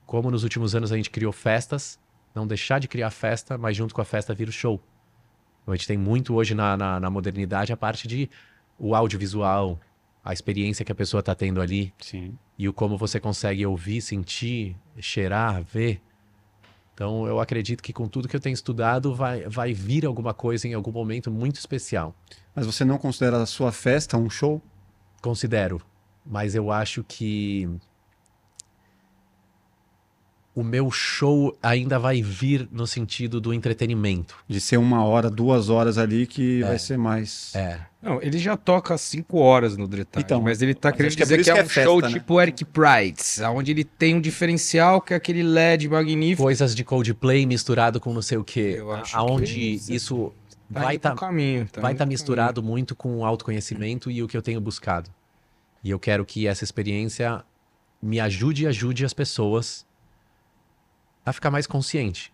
Como nos últimos anos a gente criou festas, não deixar de criar festa, mas junto com a festa vira o show. Então, a gente tem muito hoje na, na, na modernidade a parte de o audiovisual, a experiência que a pessoa está tendo ali Sim. e o como você consegue ouvir, sentir, cheirar, ver. Então eu acredito que com tudo que eu tenho estudado vai, vai vir alguma coisa em algum momento muito especial. Mas você não considera a sua festa um show? Considero, mas eu acho que o meu show ainda vai vir no sentido do entretenimento. De ser uma hora, duas horas ali que vai ser mais. É. Não, ele já toca às 5 horas no Dretarde, Então, mas ele tá querendo que é dizer que é, que um é show festa, né? tipo Eric Price, onde ele tem um diferencial que é aquele LED magnífico. Coisas de Coldplay misturado com não sei o quê. Eu acho aonde que isso- isso Tá vai estar caminho. Tá vai estar pro misturado muito com o autoconhecimento e o que eu tenho buscado. E eu quero que essa experiência me ajude e ajude as pessoas a ficar mais consciente.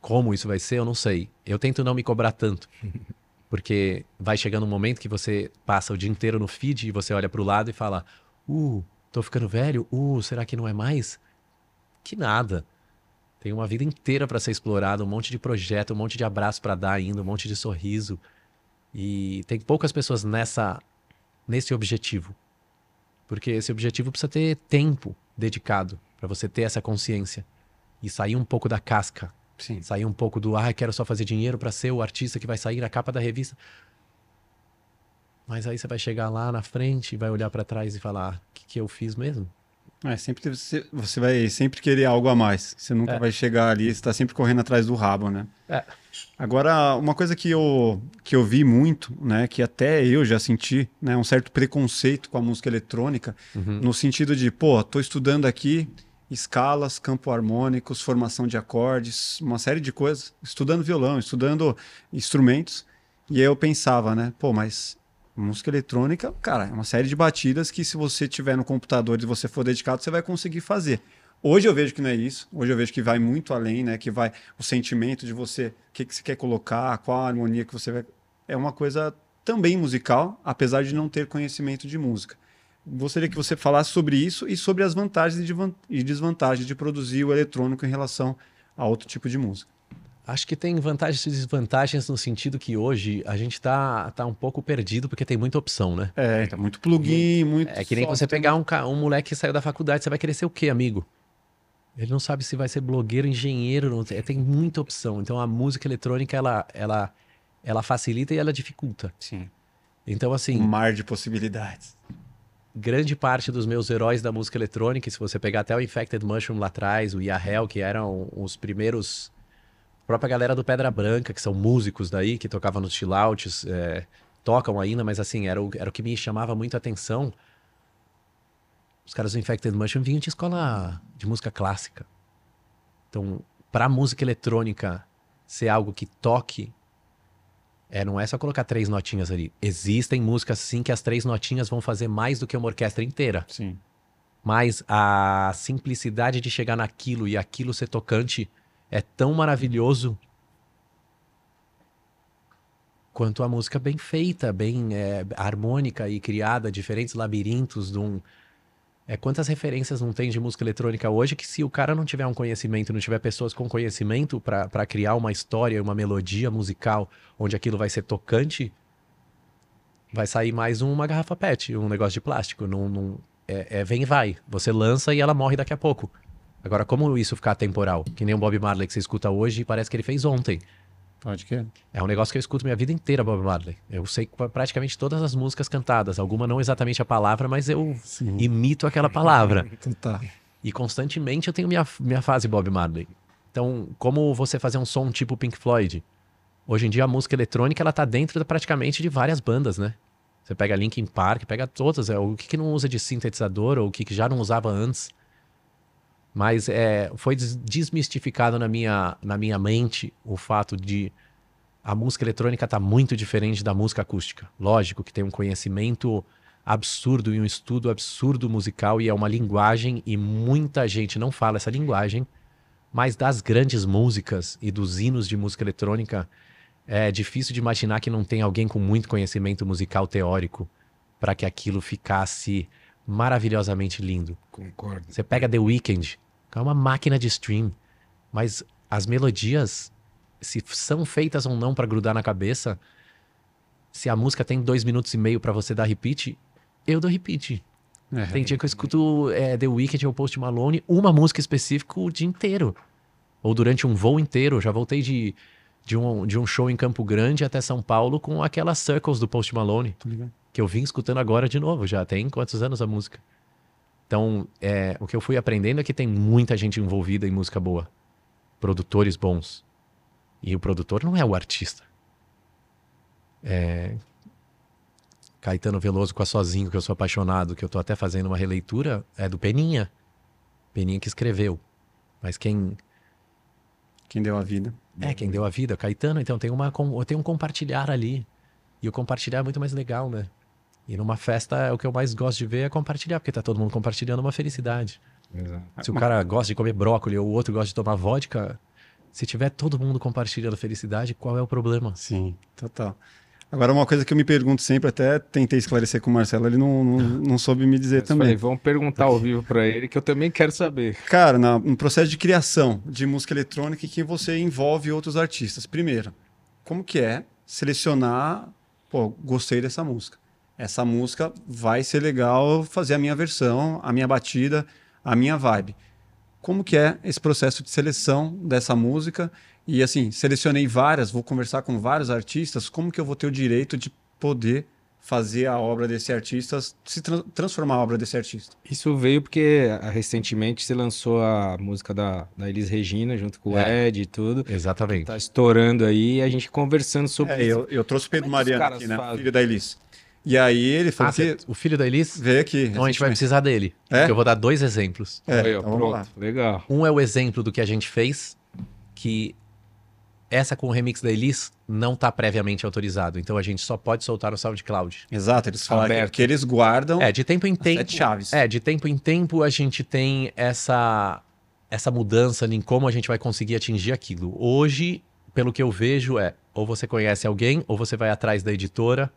Como isso vai ser, eu não sei. Eu tento não me cobrar tanto. Porque vai chegando um momento que você passa o dia inteiro no feed e você olha pro lado e fala: Uh, tô ficando velho? Uh, será que não é mais? Que nada. Tem uma vida inteira para ser explorada, um monte de projeto, um monte de abraço para dar ainda, um monte de sorriso. E tem poucas pessoas nessa nesse objetivo. Porque esse objetivo precisa ter tempo dedicado para você ter essa consciência e sair um pouco da casca, Sim. sair um pouco do ah, quero só fazer dinheiro para ser o artista que vai sair na capa da revista. Mas aí você vai chegar lá na frente e vai olhar para trás e falar: "O que, que eu fiz mesmo?" É, sempre você, você vai sempre querer algo a mais. Você nunca É. vai chegar ali, você tá sempre correndo atrás do rabo, né? É. Agora, uma coisa que eu, que eu vi muito, né, que até eu já senti, né, um certo preconceito com a música eletrônica, no sentido de, pô, tô estudando aqui escalas, campo harmônicos, formação de acordes, uma série de coisas, estudando violão, estudando instrumentos, e aí eu pensava, né, pô, mas música eletrônica, cara, é uma série de batidas que se você tiver no computador e você for dedicado, você vai conseguir fazer. Hoje eu vejo que não é isso. Hoje eu vejo que vai muito além, né? Que vai o sentimento de você, o que, que você quer colocar, qual a harmonia que você vai. É uma coisa também musical, apesar de não ter conhecimento de música. Gostaria que você falasse sobre isso e sobre as vantagens e desvan- desvantagens de produzir o eletrônico em relação a outro tipo de música. Acho que tem vantagens e desvantagens no sentido que hoje a gente tá, tá um pouco perdido porque tem muita opção, né? É, então, muito plugin, muito. É que nem você software. pegar um, um moleque que saiu da faculdade, você vai querer ser o quê, amigo? Ele não sabe se vai ser blogueiro, engenheiro, não tem, tem muita opção. Então a música eletrônica, ela, ela, ela facilita e ela dificulta. Sim. Então, assim, Um mar de possibilidades. Grande parte dos meus heróis da música eletrônica, se você pegar até o Infected Mushroom lá atrás, o Yahel, que eram os primeiros. A própria galera do Pedra Branca, que são músicos daí, que tocavam nos chillouts, é, tocam ainda, mas assim, era o, era o que me chamava muito a atenção. Os caras do Infected Mushroom vinham de escola de música clássica. Então, pra música eletrônica ser algo que toque, é, não é só colocar três notinhas ali. Existem músicas sim que as três notinhas vão fazer mais do que uma orquestra inteira. Sim. Mas a simplicidade de chegar naquilo e aquilo ser tocante é tão maravilhoso quanto a música bem feita, bem é, harmônica e criada, diferentes labirintos de um. É, quantas referências não tem de música eletrônica hoje que se o cara não tiver um conhecimento, não tiver pessoas com conhecimento para criar uma história, uma melodia musical onde aquilo vai ser tocante, vai sair mais uma garrafa PET, um negócio de plástico. Não, não- é, é vem e vai. Você lança e ela morre daqui a pouco. Agora, como isso ficar temporal? Que nem o Bob Marley que você escuta hoje e parece que ele fez ontem. Pode que. É um negócio que eu escuto minha vida inteira, Bob Marley. Eu sei pra- praticamente todas as músicas cantadas. Alguma não exatamente a palavra, mas eu Sim. imito aquela palavra. Então tá. E constantemente eu tenho minha, minha fase Bob Marley. Então, como você fazer um som tipo Pink Floyd? Hoje em dia a música eletrônica ela tá dentro da- praticamente de várias bandas, né? Você pega Linkin Park, pega todas. É, o que, que não usa de sintetizador ou o que, que já não usava antes. Mas é, foi des- desmistificado na minha, na minha mente o fato de a música eletrônica tá muito diferente da música acústica. Lógico que tem um conhecimento absurdo e um estudo absurdo musical e é uma linguagem e muita gente não fala essa linguagem, mas das grandes músicas e dos hinos de música eletrônica é difícil de imaginar que não tem alguém com muito conhecimento musical teórico para que aquilo ficasse maravilhosamente lindo. Concordo. Você pega The Weeknd, é uma máquina de stream, mas as melodias, se são feitas ou não para grudar na cabeça, se a música tem dois minutos e meio para você dar repeat, eu dou repeat. É. Tem dia que eu escuto é, The Weeknd ou Post Malone, uma música específica o dia inteiro. Ou durante um voo inteiro. Eu já voltei de, de, um, de um show em Campo Grande até São Paulo com aquelas Circles do Post Malone que eu vim escutando agora de novo. Já tem quantos anos a música? Então, é, o que eu fui aprendendo é que tem muita gente envolvida em música boa. Produtores bons. E o produtor não é o artista. É... Caetano Veloso com a Sozinho, que eu sou apaixonado, que eu tô até fazendo uma releitura, é do Peninha. Peninha que escreveu. Mas quem, Quem deu a vida. é, quem deu a vida, Caetano, então tem, uma, tem um compartilhar ali. E o compartilhar é muito mais legal, né? E numa festa, é o que eu mais gosto de ver é compartilhar, porque tá todo mundo compartilhando uma felicidade. Exato. Se o cara gosta de comer brócolis ou o outro gosta de tomar vodka, se tiver todo mundo compartilhando felicidade, qual é o problema? Sim, total. Agora, uma coisa que eu me pergunto sempre, até tentei esclarecer com o Marcelo, ele não, não, não soube me dizer Mas também. falei, vamos perguntar ao vivo pra ele, que eu também quero saber. Cara, na- no processo de criação de música eletrônica em que você envolve outros artistas. Primeiro, como que é selecionar, pô, gostei dessa música. Essa música vai ser legal fazer a minha versão, a minha batida, a minha vibe. Como que é esse processo de seleção dessa música? E assim, selecionei várias, vou conversar com vários artistas, como que eu vou ter o direito de poder fazer a obra desse artista, se tran- transformar a obra desse artista? Isso veio porque ah, recentemente você lançou a música da, da Elis Regina, junto com o É. Ed e tudo. Exatamente. Tá estourando aí, e a gente conversando sobre É, eu, eu trouxe o Pedro Como é Mariano aqui, né? fazem? Filho da Elis. E aí ele falou Ah, que o filho da Elis? veio aqui. Então a gente vai precisar dele. É? Eu vou dar dois exemplos. É, Aí, ó, então vamos lá. pronto, legal. Um é o exemplo do que a gente fez, que essa com o remix da Elis não tá previamente autorizado. Então a gente só pode soltar no SoundCloud. Exato, eles falaram que, Aberto. que eles guardam É, de tempo em tempo. sete chaves. É, de tempo em tempo a gente tem essa essa mudança em como a gente vai conseguir atingir aquilo. Hoje, pelo que eu vejo, é ou você conhece alguém, ou você vai atrás da editora,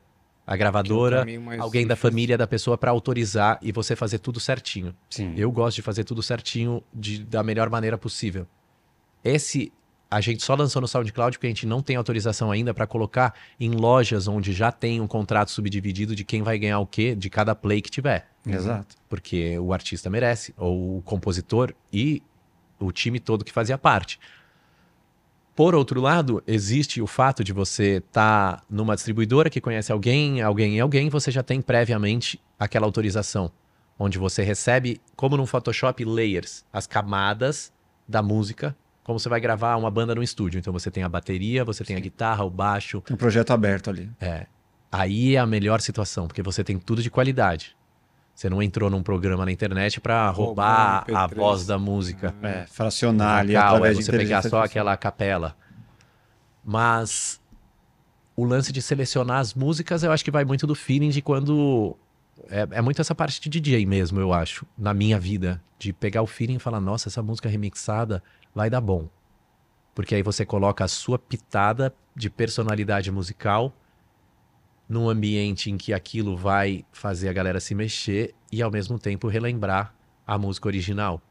a gravadora, mais alguém da família da pessoa para autorizar e você fazer tudo certinho. Sim. Eu gosto de fazer tudo certinho de- da melhor maneira possível. Esse a gente só lançou no SoundCloud porque a gente não tem autorização ainda para colocar em lojas onde já tem um contrato subdividido de quem vai ganhar o quê de cada play que tiver. Exato. Porque o artista merece, ou o compositor e o time todo que fazia parte. Por outro lado, existe o fato de você estar numa distribuidora que conhece alguém, alguém e alguém, você já tem previamente aquela autorização, onde você recebe, como num Photoshop, layers, as camadas da música, como você vai gravar uma banda no estúdio. Então você tem a bateria, você tem a guitarra, o baixo, Tem um projeto aberto ali. Aí é a melhor situação, porque você tem tudo de qualidade. Você não entrou num programa na internet para Roubar roubar a MP3. voz da música. É, fracionar ali vocal, é através de você pegar só aquela capela. Mas o lance de selecionar as músicas, eu acho que vai muito do feeling de quando. É, é muito essa parte de DJ mesmo, eu acho, na minha vida. De pegar o feeling e falar, nossa, essa música remixada vai dar bom. Porque aí você coloca a sua pitada de personalidade musical num ambiente em que aquilo vai fazer a galera se mexer e ao mesmo tempo relembrar a música original.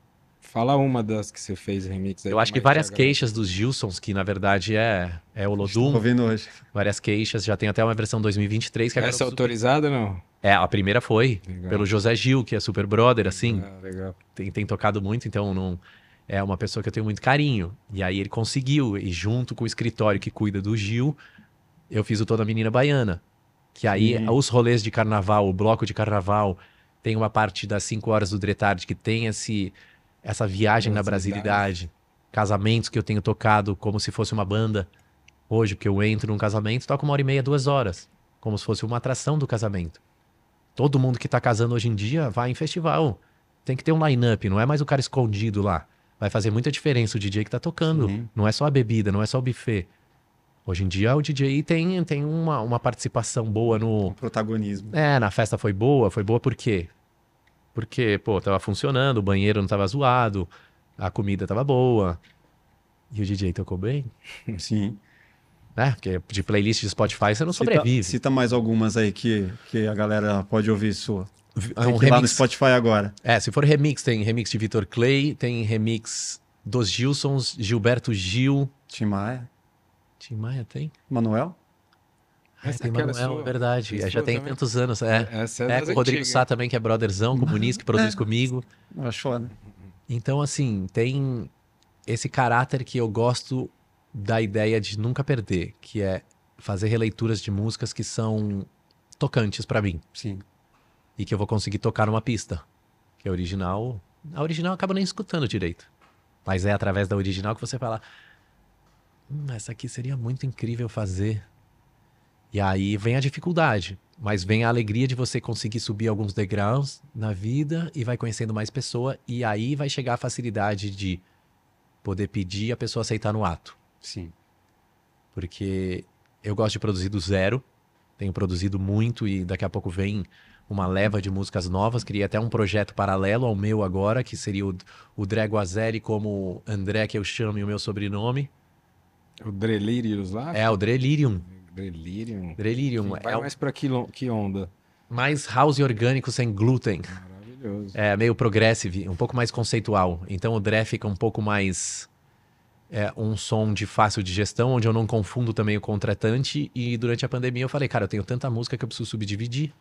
Fala uma das que você fez remix aí. Eu acho que várias queixas dos Gilsons, que na verdade é, é o Estou Lodum, ouvindo hoje. várias queixas, já tem até uma versão 2023 que agora Essa é super- autorizada não? É, a primeira foi Legal. pelo José Gil, que é super brother, assim, Ah, legal. tem, tem tocado muito, então não é uma pessoa que eu tenho muito carinho. E aí ele conseguiu, e junto com o escritório que cuida do Gil, eu fiz o Toda Menina Baiana. Que aí Sim. os rolês de carnaval, o bloco de carnaval, tem uma parte das 5 horas do Dretard que tem esse, essa viagem na Brasilidade. Casamentos que eu tenho tocado como se fosse uma banda. Hoje, porque eu entro num casamento, toco uma hora e meia, duas horas. Como se fosse uma atração do casamento. Todo mundo que tá casando hoje em dia vai em festival. Tem que ter um line-up, não é mais o cara escondido lá. Vai fazer muita diferença o DJ que tá tocando. Sim. Não é só a bebida, não é só o buffet. Hoje em dia o DJ tem, tem uma, uma participação boa no. O protagonismo. É, na festa foi boa. Foi boa por quê? Porque, pô, tava funcionando, o banheiro não tava zoado, a comida tava boa. E o DJ tocou bem, Sim. né? Porque de playlist de Spotify você não Cita, sobrevive. cita mais algumas aí que, que a galera pode ouvir sua. É Tem um que ir lá no remix. Spotify agora. É, se for remix, tem remix de Vitor Clay, tem remix dos Gilsons, Gilberto Gil. Tim Maia. Tim Maia tem? Manuel? Ah, tem Manuel, sua. é verdade. É, já tem também? tantos anos. É, Essa é, é com o Rodrigo. Sá também, que é brotherzão, comunista, que produz comigo. Eu acho foda. Então, assim, tem esse caráter que eu gosto da ideia de nunca perder, que é fazer releituras de músicas que são tocantes pra mim Sim. e que eu vou conseguir tocar numa pista. Que a original, a original eu acabo nem escutando direito. Mas é através da original que você fala, hum, essa aqui seria muito incrível fazer. E aí vem a dificuldade, mas vem a alegria de você conseguir subir alguns degraus na vida e vai conhecendo mais pessoa e aí vai chegar a facilidade de poder pedir e a pessoa aceitar no ato Sim. porque eu gosto de produzir do zero, tenho produzido muito e daqui a pouco vem uma leva de músicas novas. Criei até um projeto paralelo ao meu agora, que seria o, o Drego Azeri como André, que eu chamo e o meu sobrenome. O Delirious lá? É o Drelirium. Delirium. Drelirium Vai é mais pra que, que onda? mais house orgânico sem glúten. Maravilhoso. É meio progressive, um pouco mais conceitual. Então o Dre fica um pouco mais. É um som de fácil digestão, onde eu não confundo também o contratante. E durante a pandemia eu falei, cara, eu tenho tanta música que eu preciso subdividir.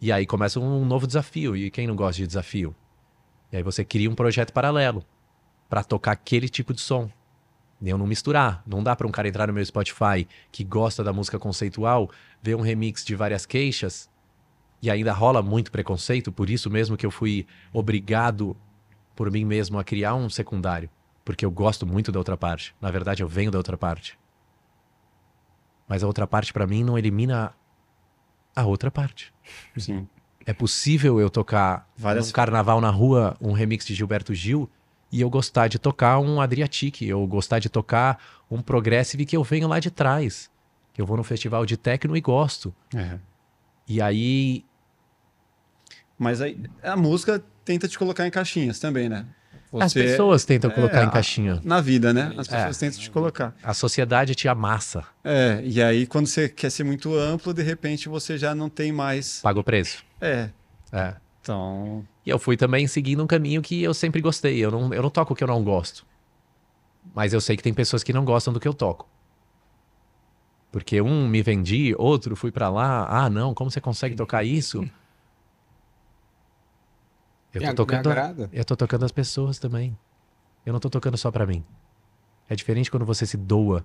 E aí começa um novo desafio. E quem não gosta de desafio? E aí você cria um projeto paralelo para tocar aquele tipo de som. Eu não misturar. Não dá para um cara entrar no meu Spotify que gosta da música conceitual, ver um remix de várias queixas e ainda rola muito preconceito, por isso mesmo que eu fui obrigado por mim mesmo a criar um secundário, porque eu gosto muito da outra parte. Na verdade, eu venho da outra parte. Mas a outra parte pra mim não elimina a outra parte. Sim. É possível eu tocar Várias- num carnaval na rua um remix de Gilberto Gil e eu gostar de tocar um Adriatic, eu gostar de tocar um Progressive que eu venho lá de trás, que eu vou no festival de techno e gosto. É. E aí Mas aí a música tenta te colocar em caixinhas também, né? As Você- pessoas tentam colocar É, em caixinha. Na vida, né? As É. pessoas tentam te colocar. A sociedade te amassa. É, e aí quando você quer ser muito amplo, de repente você já não tem mais. Paga o preço. É. É. Então. E eu fui também seguindo um caminho que eu sempre gostei. Eu não, eu não toco o que eu não gosto. Mas eu sei que tem pessoas que não gostam do que eu toco. Porque um me vendi, outro fui pra lá. Ah, não, como você consegue tocar isso? Eu tô tocando, eu tô tocando as pessoas também. Eu não tô tocando só pra mim. É diferente quando você se doa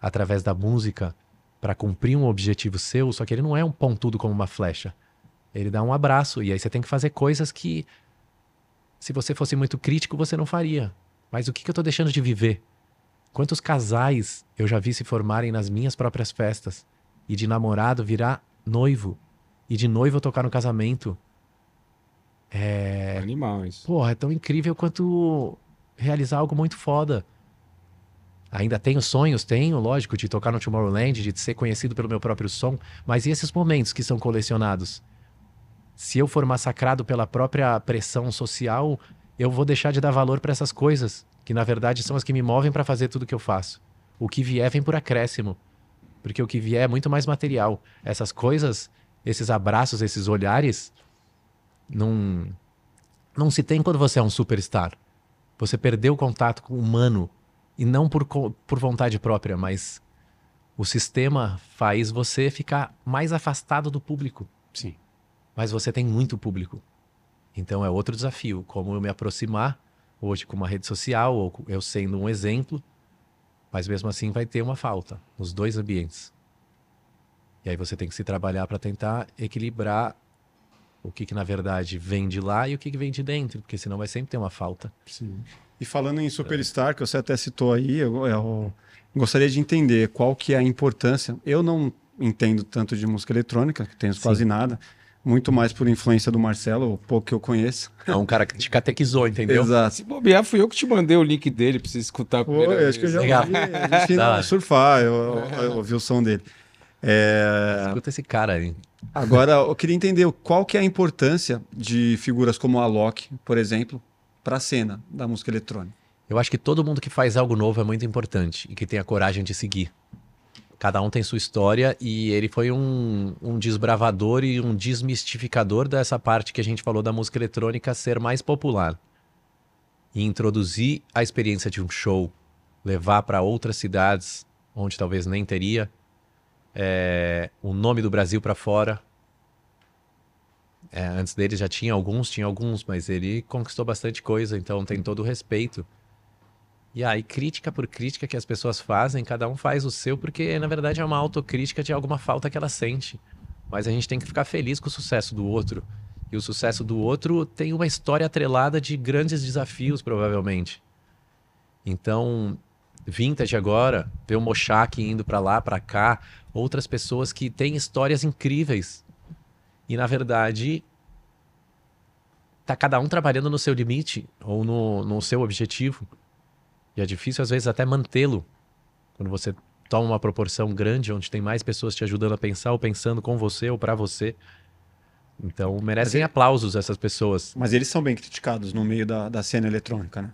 através da música pra cumprir um objetivo seu, só que ele não é um pontudo como uma flecha. Ele dá um abraço e aí você tem que fazer coisas que se você fosse muito crítico, você não faria. Mas o que, que eu tô deixando de viver? Quantos casais eu já vi se formarem nas minhas próprias festas e de namorado virar noivo e de noivo tocar no casamento? É animal isso. Porra, é tão incrível quanto realizar algo muito foda. Ainda tenho sonhos, tenho, lógico, de tocar no Tomorrowland, de ser conhecido pelo meu próprio som, mas e esses momentos que são colecionados? Se eu for massacrado pela própria pressão social, eu vou deixar de dar valor para essas coisas, que na verdade são as que me movem para fazer tudo que eu faço. O que vier vem por acréscimo, porque o que vier é muito mais material. Essas coisas, esses abraços, esses olhares, não não se tem quando você é um superstar. Você perdeu o contato com o humano e não por, por vontade própria, mas o sistema faz você ficar mais afastado do público. Sim. Mas você tem muito público. Então é outro desafio, como eu me aproximar hoje com uma rede social ou eu sendo um exemplo, mas mesmo assim vai ter uma falta nos dois ambientes. E aí você tem que se trabalhar para tentar equilibrar o que, que na verdade vem de lá e o que, que vem de dentro, porque senão vai sempre ter uma falta. Sim. E falando em Superstar, que você até citou aí, eu, eu gostaria de entender qual que é a importância. Eu não entendo tanto de música eletrônica, que tenho Sim. quase nada, muito mais por influência do Marcelo, o pouco que eu conheço. É um cara que te catequizou, entendeu? Exato. Se bobear, fui eu que te mandei o link dele pra você escutar Pô, acho que eu já vez. Legal. ouvi, a gente surfar, eu, eu- eu ouvi o som dele. É, Escuta esse cara aí. Agora, eu queria entender qual que é a importância de figuras como a Alok, por exemplo, para a cena da música eletrônica. Eu acho que todo mundo que faz algo novo é muito importante e que tem a coragem de seguir. Cada um tem sua história e ele foi um, um desbravador e um desmistificador dessa parte que a gente falou da música eletrônica ser mais popular. E introduzir a experiência de um show, levar para outras cidades onde talvez nem teria, é, o nome do Brasil para fora. É, antes dele já tinha alguns, tinha alguns, mas ele conquistou bastante coisa, então tem todo o respeito. E aí, crítica por crítica que as pessoas fazem, cada um faz o seu, porque na verdade é uma autocrítica de alguma falta que ela sente. Mas a gente tem que ficar feliz com o sucesso do outro. E o sucesso do outro tem uma história atrelada de grandes desafios, provavelmente. Então, Vintage agora, ver o Mochak indo pra lá, pra cá, outras pessoas que têm histórias incríveis. E na verdade, tá cada um trabalhando no seu limite ou no, no seu objetivo. E é difícil, às vezes, até mantê-lo. Quando você toma uma proporção grande, onde tem mais pessoas te ajudando a pensar ou pensando com você ou pra você. Então, merecem ele- aplausos essas pessoas. Mas eles são bem criticados no meio da, da cena eletrônica, né?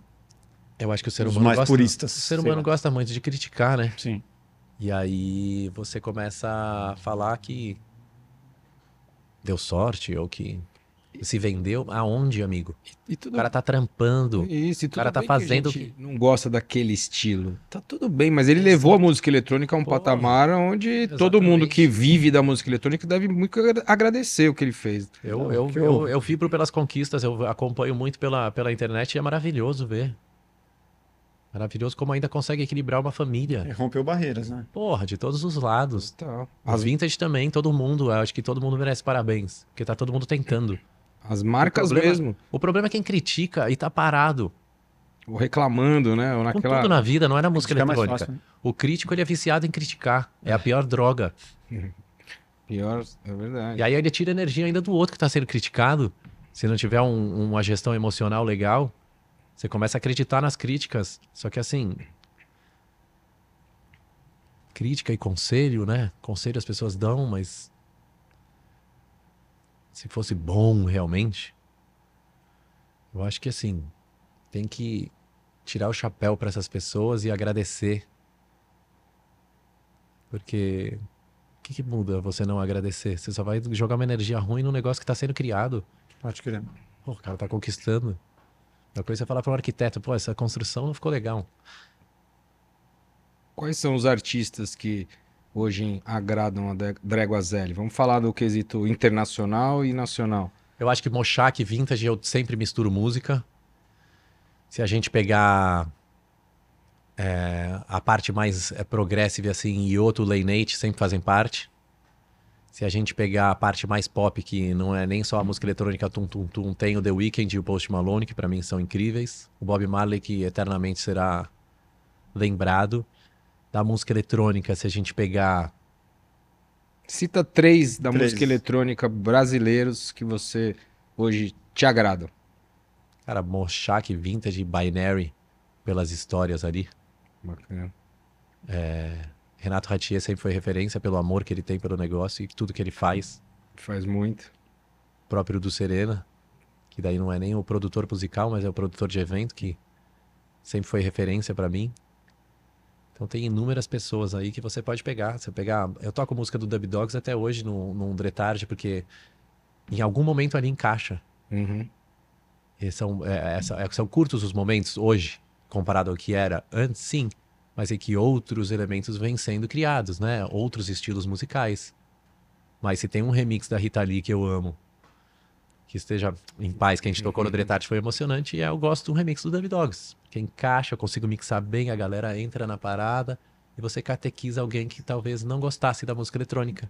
Eu acho que o ser Os humano mais gosta, puristas, O ser humano lá. gosta muito de criticar, né? Sim. E aí você começa a falar que deu sorte ou que se vendeu. Aonde, amigo? E O tudo cara tá trampando. Isso, e tudo cara tá bem que a fazendo gente não gosta daquele estilo. Tá tudo bem, mas ele levou a música eletrônica a um Pô, patamar onde todo mundo exatamente. que vive da música eletrônica deve muito agra- agradecer o que ele fez. Eu, eu, que eu, eu- eu vibro pelas conquistas, eu acompanho muito pela, pela internet e é maravilhoso ver. Maravilhoso como ainda consegue equilibrar uma família. É, Rompeu barreiras, né? Porra, de todos os lados. Tá. As As, vintage também, todo mundo. Eu acho que todo mundo merece parabéns. Porque tá todo mundo tentando. As marcas O problema- mesmo, O problema é quem critica e tá parado. ou reclamando, né? Ou Com naquela... tudo na vida, não é na música eletrônica. fácil, né? O crítico ele é viciado em criticar. É a pior droga. Pior, é verdade. E aí ele tira energia ainda do outro que está sendo criticado. Se não tiver um- uma gestão emocional legal, você começa a acreditar nas críticas. Só que assim. Crítica e conselho, né? Conselho as pessoas dão, mas. Se fosse bom realmente. Eu acho que assim. Tem que tirar o chapéu para essas pessoas e agradecer. Porque o que, que muda você não agradecer? Você só vai jogar uma energia ruim num negócio que está sendo criado. Pode crer. Pô, o cara tá conquistando. A coisa é falar para um arquiteto, pô, essa construção não ficou legal. Quais são os artistas que hoje agradam a Dre- Drégua Zeli? Vamos falar do quesito internacional e nacional. Eu acho que Mochak Vintage eu sempre misturo música. Se a gente pegar é, a parte mais é, progressive assim, Yoto, Lane sempre fazem parte. Se a gente pegar a parte mais pop, que não é nem só a música eletrônica tum tum tum, tem o The Weeknd e o Post Malone, que pra mim são incríveis. O Bob Marley, que eternamente será lembrado. Da música eletrônica, se a gente pegar Cita três da Três. música eletrônica brasileiros que você hoje te agradam. Cara, Mochak, Vintage, Binary, pelas histórias ali. Bacana. Renato Ratier sempre foi referência pelo amor que ele tem pelo negócio e tudo que ele faz. Faz muito. Próprio do Serena, que daí não é nem o produtor musical, mas é o produtor de evento, que sempre foi referência pra mim. Então tem inúmeras pessoas aí que você pode pegar. Você pegar, eu toco música do Dub Dogs até hoje no, num Dretarde, porque em algum momento ali encaixa. Uhum. E são, é, essa- é- são curtos os momentos hoje, comparado ao que era antes, sim. Mas é que outros elementos vêm sendo criados, né? Outros estilos musicais. Mas se tem um remix da Rita Lee que eu amo, que esteja em paz, que a gente tocou no Dretarte foi emocionante, e eu gosto de um remix do Dub Dogs. Que encaixa, eu consigo mixar bem, a galera entra na parada e você catequiza alguém que talvez não gostasse da música eletrônica.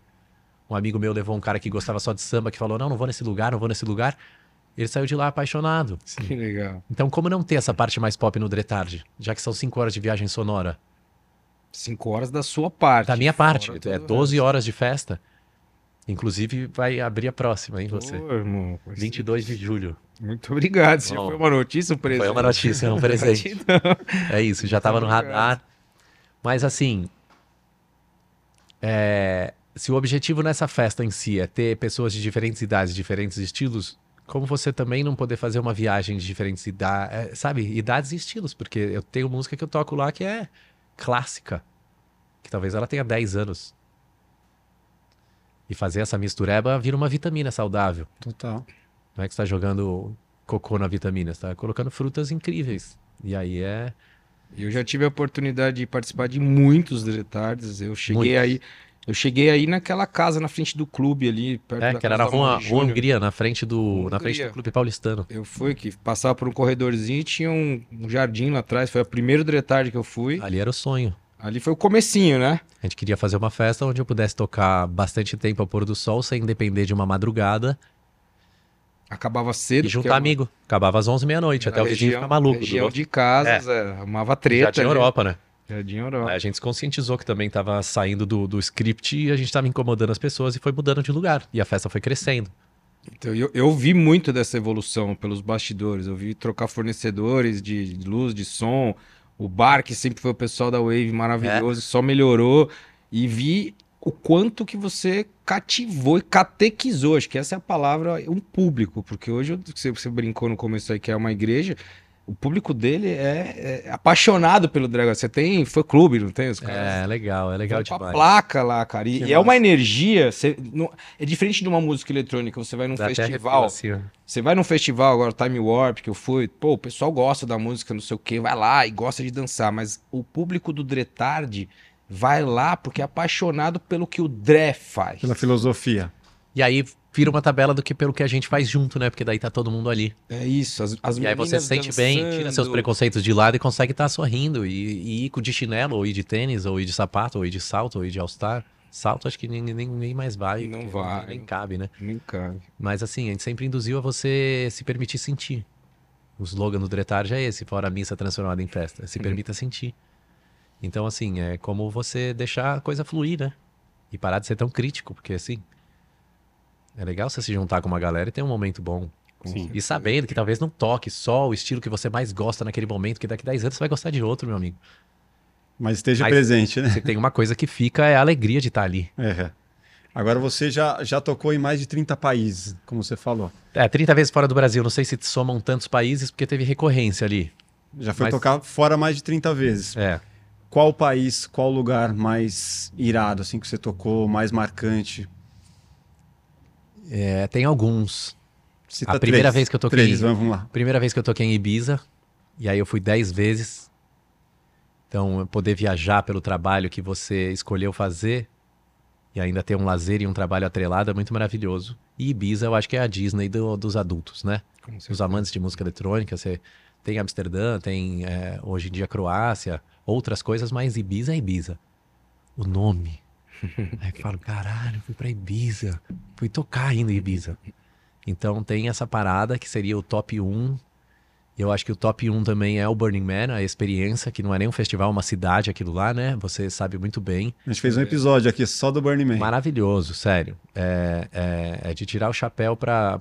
Um amigo meu levou um cara que gostava só de samba, que falou: Não, não vou nesse lugar, não vou nesse lugar. Ele saiu de lá apaixonado. Que legal. Então, como não ter essa parte mais pop no Dretard? Já que são 5 horas de viagem sonora. Cinco horas da sua parte. Da minha parte, é todo o 12 resto. horas de festa. Inclusive, vai abrir a próxima, hein, você? Pô, irmão, 22 de julho. Muito obrigado. Isso Bom, foi uma notícia, um presente. Foi uma notícia, um presente. É isso, já tava no radar. Mas assim, é, se o objetivo nessa festa em si é ter pessoas de diferentes idades, diferentes estilos, como você também não poder fazer uma viagem de diferentes idades, sabe, idades e estilos, porque eu tenho música que eu toco lá que é clássica, que talvez ela tenha 10 anos. E fazer essa mistureba vira uma vitamina saudável. Total. Não é que você está jogando cocô na vitamina, você está colocando frutas incríveis. E aí é. Eu já tive a oportunidade de participar de muitos retardes. Eu cheguei Muitos. aí, eu cheguei aí naquela casa na frente do clube ali, perto É, da que era casa na da rua, rua. Hungria, na frente do, na Hungria. frente do Clube Paulistano. Eu fui que passava por um corredorzinho e tinha um, um jardim lá atrás. Foi o primeiro retard que eu fui. Ali era o sonho. Ali foi o comecinho, né? A gente queria fazer uma festa onde eu pudesse tocar bastante tempo ao pôr do sol, sem depender de uma madrugada Acabava cedo. e juntar a- amigo. Acabava às 11 meia-noite, até a o vizinho região- ficar maluco. Região durou- de casas, é, arrumava treta. Já tinha. Europa, né? Jardim Europa. Aí a gente se conscientizou que também estava saindo do, do script e a gente estava incomodando as pessoas e foi mudando de lugar. E a festa foi crescendo. Então, eu, eu vi muito dessa evolução pelos bastidores. Eu vi trocar fornecedores de luz, de som. O bar, que sempre foi o pessoal da Wave maravilhoso, só melhorou. E vi o quanto que você cativou e catequizou. Acho que essa é a palavra, um público. Porque hoje, você, você brincou no começo aí que é uma igreja. O público dele é, é apaixonado pelo Dragon. Você tem fã-clube, não tem? Os caras É legal, é legal Vão com a demais. placa lá, cara. E, e é uma energia. você- não- é diferente de uma música eletrônica. Você vai num Dá até festival. assim. Você vai num festival agora, Time Warp, que eu fui. Pô, o pessoal gosta da música, não sei o quê, vai lá e gosta de dançar. Mas o público do Dretard vai lá porque é apaixonado pelo que o Dre faz. Pela filosofia. E aí vira uma tabela do que pelo que a gente faz junto, né? Porque daí tá todo mundo ali. É isso. As, as E aí você se sente bem, tira seus dançando. preconceitos de lado e consegue estar sorrindo. E, e ir com de chinelo, ou ir de tênis, ou ir de sapato, ou ir de salto, ou ir de all-star. Salto acho que nem, nem, nem mais vai. Não vai. Nem cabe, né? Nem cabe. Mas assim, a gente sempre induziu a você se permitir sentir. O slogan do Dretar já é esse, fora a missa transformada em festa. Se permita sentir. Então, assim, é como você deixar a coisa fluir, né? E parar de ser tão crítico, porque assim. É legal você se juntar com uma galera e ter um momento bom. Sim. E sabendo que talvez não toque só o estilo que você mais gosta naquele momento, que daqui 10 anos você vai gostar de outro, meu amigo. Mas esteja Mas- presente, né? Você tem uma coisa que fica, é a alegria de estar ali. É. Agora você já, já tocou em mais de 30 países, como você falou. É, 30 vezes fora do Brasil. Não sei se somam tantos países, porque teve recorrência ali. Já foi Mas- tocar fora mais de 30 vezes. É. Qual país, qual lugar mais irado, assim, que você tocou, mais marcante? É, tem alguns. Cita A primeira três. vez que eu toquei- Três, vamos lá. Primeira vez que eu toquei em Ibiza, e aí eu fui 10 vezes. Então, poder viajar pelo trabalho que você escolheu fazer e ainda ter um lazer e um trabalho atrelado é muito maravilhoso. E Ibiza, eu acho que é a Disney do- dos adultos, né? Os amantes de música eletrônica, você tem Amsterdã, tem é, hoje em dia Croácia, outras coisas, mas Ibiza é Ibiza. O nome. Aí eu falo, caralho, fui pra Ibiza. Fui tocar ainda em Ibiza. Então tem essa parada que seria o top 1. E eu acho que o top 1 também é o Burning Man, a experiência, que não é nem um festival, é uma cidade aquilo lá, né? Você sabe muito bem. A gente fez um episódio aqui só do Burning Man. Maravilhoso, sério. É, é, é de tirar o chapéu para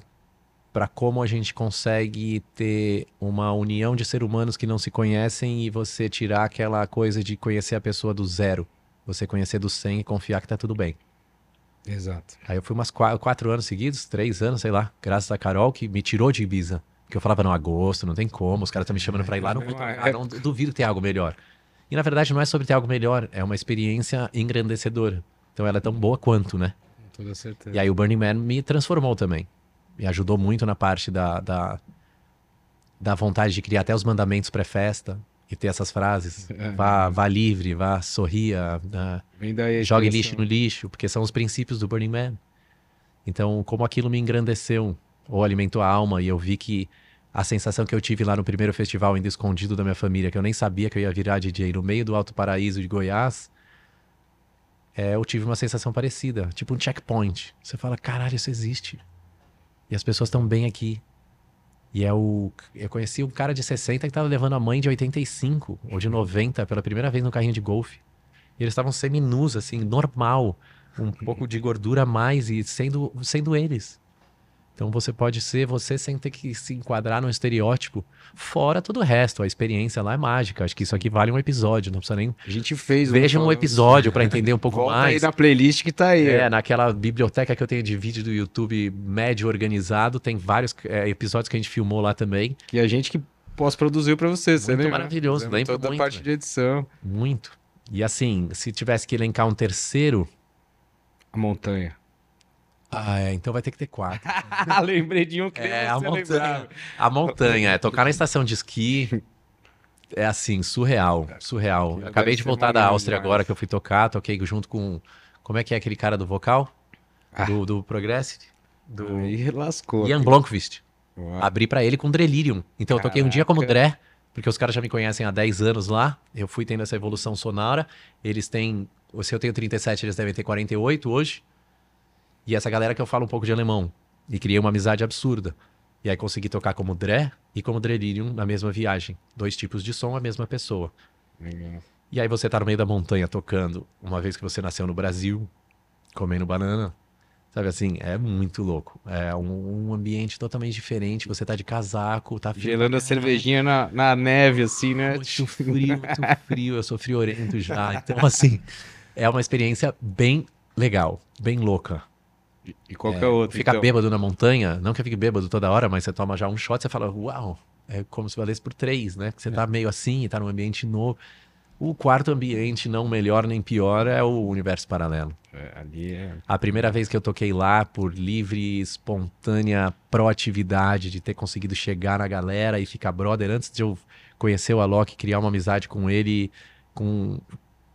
para como a gente consegue ter uma união de seres humanos que não se conhecem e você tirar aquela coisa de conhecer a pessoa do zero. Você conhecer do 100 e confiar que tá tudo bem. Exato. Aí eu fui umas quatro, quatro anos seguidos, três anos, sei lá, graças a Carol que me tirou de Ibiza. Porque eu falava, não, agosto, não tem como, os caras estão me chamando pra ir lá, não vou tocar, não duvido ter algo melhor. E na verdade não é sobre ter algo melhor, é uma experiência engrandecedora. Então ela é tão boa quanto, né? Com toda certeza. E aí o Burning Man me transformou também. Me ajudou muito na parte da, da, da vontade de criar até os mandamentos pré-festa e ter essas frases. É. Vá, vá livre, vá, sorria, a jogue lixo no lixo, porque são os princípios do Burning Man. Então, como aquilo me engrandeceu ou alimentou a alma e eu vi que a sensação que eu tive lá no primeiro festival, ainda escondido da minha família, que eu nem sabia que eu ia virar DJ no meio do Alto Paraíso de Goiás, é, eu tive uma sensação parecida, tipo um checkpoint. Você fala, caralho, isso existe. E as pessoas estão bem aqui. E é o. Eu conheci um cara de 60 que tava levando a mãe de 85 ou de 90 pela primeira vez no carrinho de golfe. E eles estavam seminus, assim, normal. um pouco de gordura a mais e sendo, sendo eles. Então você pode ser você sem ter que se enquadrar num estereótipo, fora todo o resto. A experiência lá é mágica. Acho que isso aqui vale um episódio, não precisa nem. A gente fez. Vejam um episódio para entender um pouco Volta mais. aí na playlist que tá aí. É, naquela biblioteca que eu tenho de vídeo do YouTube médio organizado, tem vários é, episódios que a gente filmou lá também. Que a gente que pós-produziu pra você, você lembra? maravilhoso, lembro Toda a muito, parte velho. de edição. Muito. E assim, se tivesse que elencar um terceiro, A montanha. Ah, é, então vai ter que ter quatro. Lembrei de um que É, a você montanha. lembrava. A montanha, é tocar na estação de esqui. É assim, surreal, surreal. Aquilo Acabei de voltar da Áustria demais. agora que eu fui tocar, toquei junto com. Como é que é aquele cara do vocal? Ah. Do, do Progressive? Do Aí lascou. Ian Blomqvist. Abri pra ele com Delirium. Então eu toquei um dia como Dré, porque os caras já me conhecem há 10 anos lá. Eu fui tendo essa evolução sonora. Eles têm. Se eu tenho 37, eles devem ter 48 hoje. E essa galera que eu falo um pouco de alemão. E criei uma amizade absurda. E aí consegui tocar como Dré e como Delirium na mesma viagem. Dois tipos de som, a mesma pessoa. Legal. E aí você tá no meio da montanha tocando, uma vez que você nasceu no Brasil, comendo banana. Sabe assim, é muito louco. É um, um ambiente totalmente diferente. Você tá de casaco, tá frio Gelando a cervejinha na, na neve, assim, né? muito frio, muito frio. Eu sou friorento já. Então, assim, é uma experiência bem legal, bem louca. E qualquer outro. Ficar então. bêbado na montanha, não que eu fique bêbado toda hora, mas você toma já um shot, você fala, uau, é como se valesse por três, né? Porque você tá meio assim, tá num ambiente novo. O quarto ambiente, não melhor nem pior, é o universo paralelo. É, ali é. A primeira vez que eu toquei lá, por livre, espontânea proatividade, de ter conseguido chegar na galera e ficar brother, antes de eu conhecer o Alok, criar uma amizade com ele, com,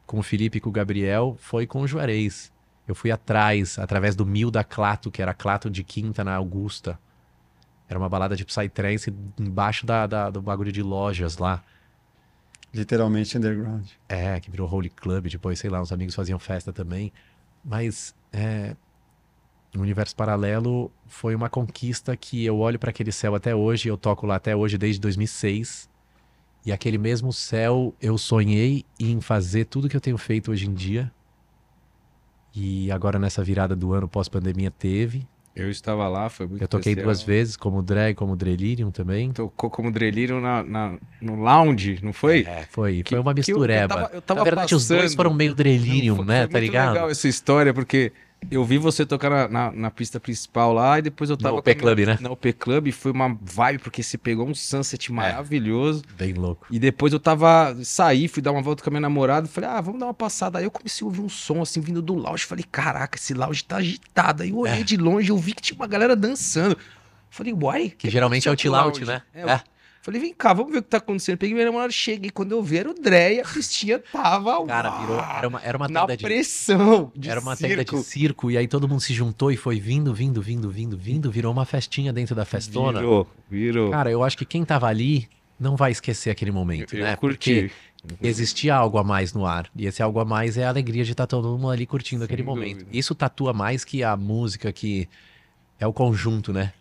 com o Felipe e com o Gabriel, foi com o Juarez. Eu fui atrás, através do Mil da Clato, que era Clato de Quinta na Augusta. Era uma balada de Psytrance embaixo da, da- do bagulho de lojas lá. Literalmente underground. É, que virou Holy Club, depois, sei lá, uns amigos faziam festa também. Mas é, o universo paralelo foi uma conquista que eu olho para aquele céu até hoje, eu toco lá até hoje desde 2006. E aquele mesmo céu eu sonhei em fazer tudo que eu tenho feito hoje em dia. E agora nessa virada do ano pós-pandemia teve. Eu estava lá, foi muito Eu toquei especial. duas vezes como drag, como Delirium também. Tocou como Delirium na, na- no lounge, não foi? É, foi, Que- foi uma que eu- eu mistureba. tava- eu tava Na verdade, os dois passando- foram meio Delirium, Foi- né? foi tá ligado? legal essa história, porque eu vi você tocar na, na, na pista principal lá e depois eu tava... No P Club, né? Na UP Club, e foi uma vibe, porque você pegou um sunset maravilhoso. Bem louco. E depois eu tava, saí, fui dar uma volta com a minha namorada, falei, ah, vamos dar uma passada. Aí eu comecei a ouvir um som assim vindo do lounge, falei, caraca, esse lounge tá agitado. Aí eu olhei É. de longe, eu vi que tinha uma galera dançando. Falei, uai, Que geralmente é o chill out, né? É, É. Falei, vem cá, vamos ver o que tá acontecendo. Peguei minha namorada, cheguei, quando eu vi era o Dré e a pistinha tava Cara, uau, virou. Era uma, era uma na de. pressão de Era uma circo. tenda de circo, e aí todo mundo se juntou e foi vindo, vindo, vindo, vindo, vindo, virou uma festinha dentro da festona. Virou, virou. Cara, eu acho que quem tava ali não vai esquecer aquele momento, eu né? curti. Porque existia algo a mais no ar. E esse algo a mais é a alegria de estar todo mundo ali curtindo Sem aquele momento. dúvida. Isso tatua mais que a música, que é o conjunto, né?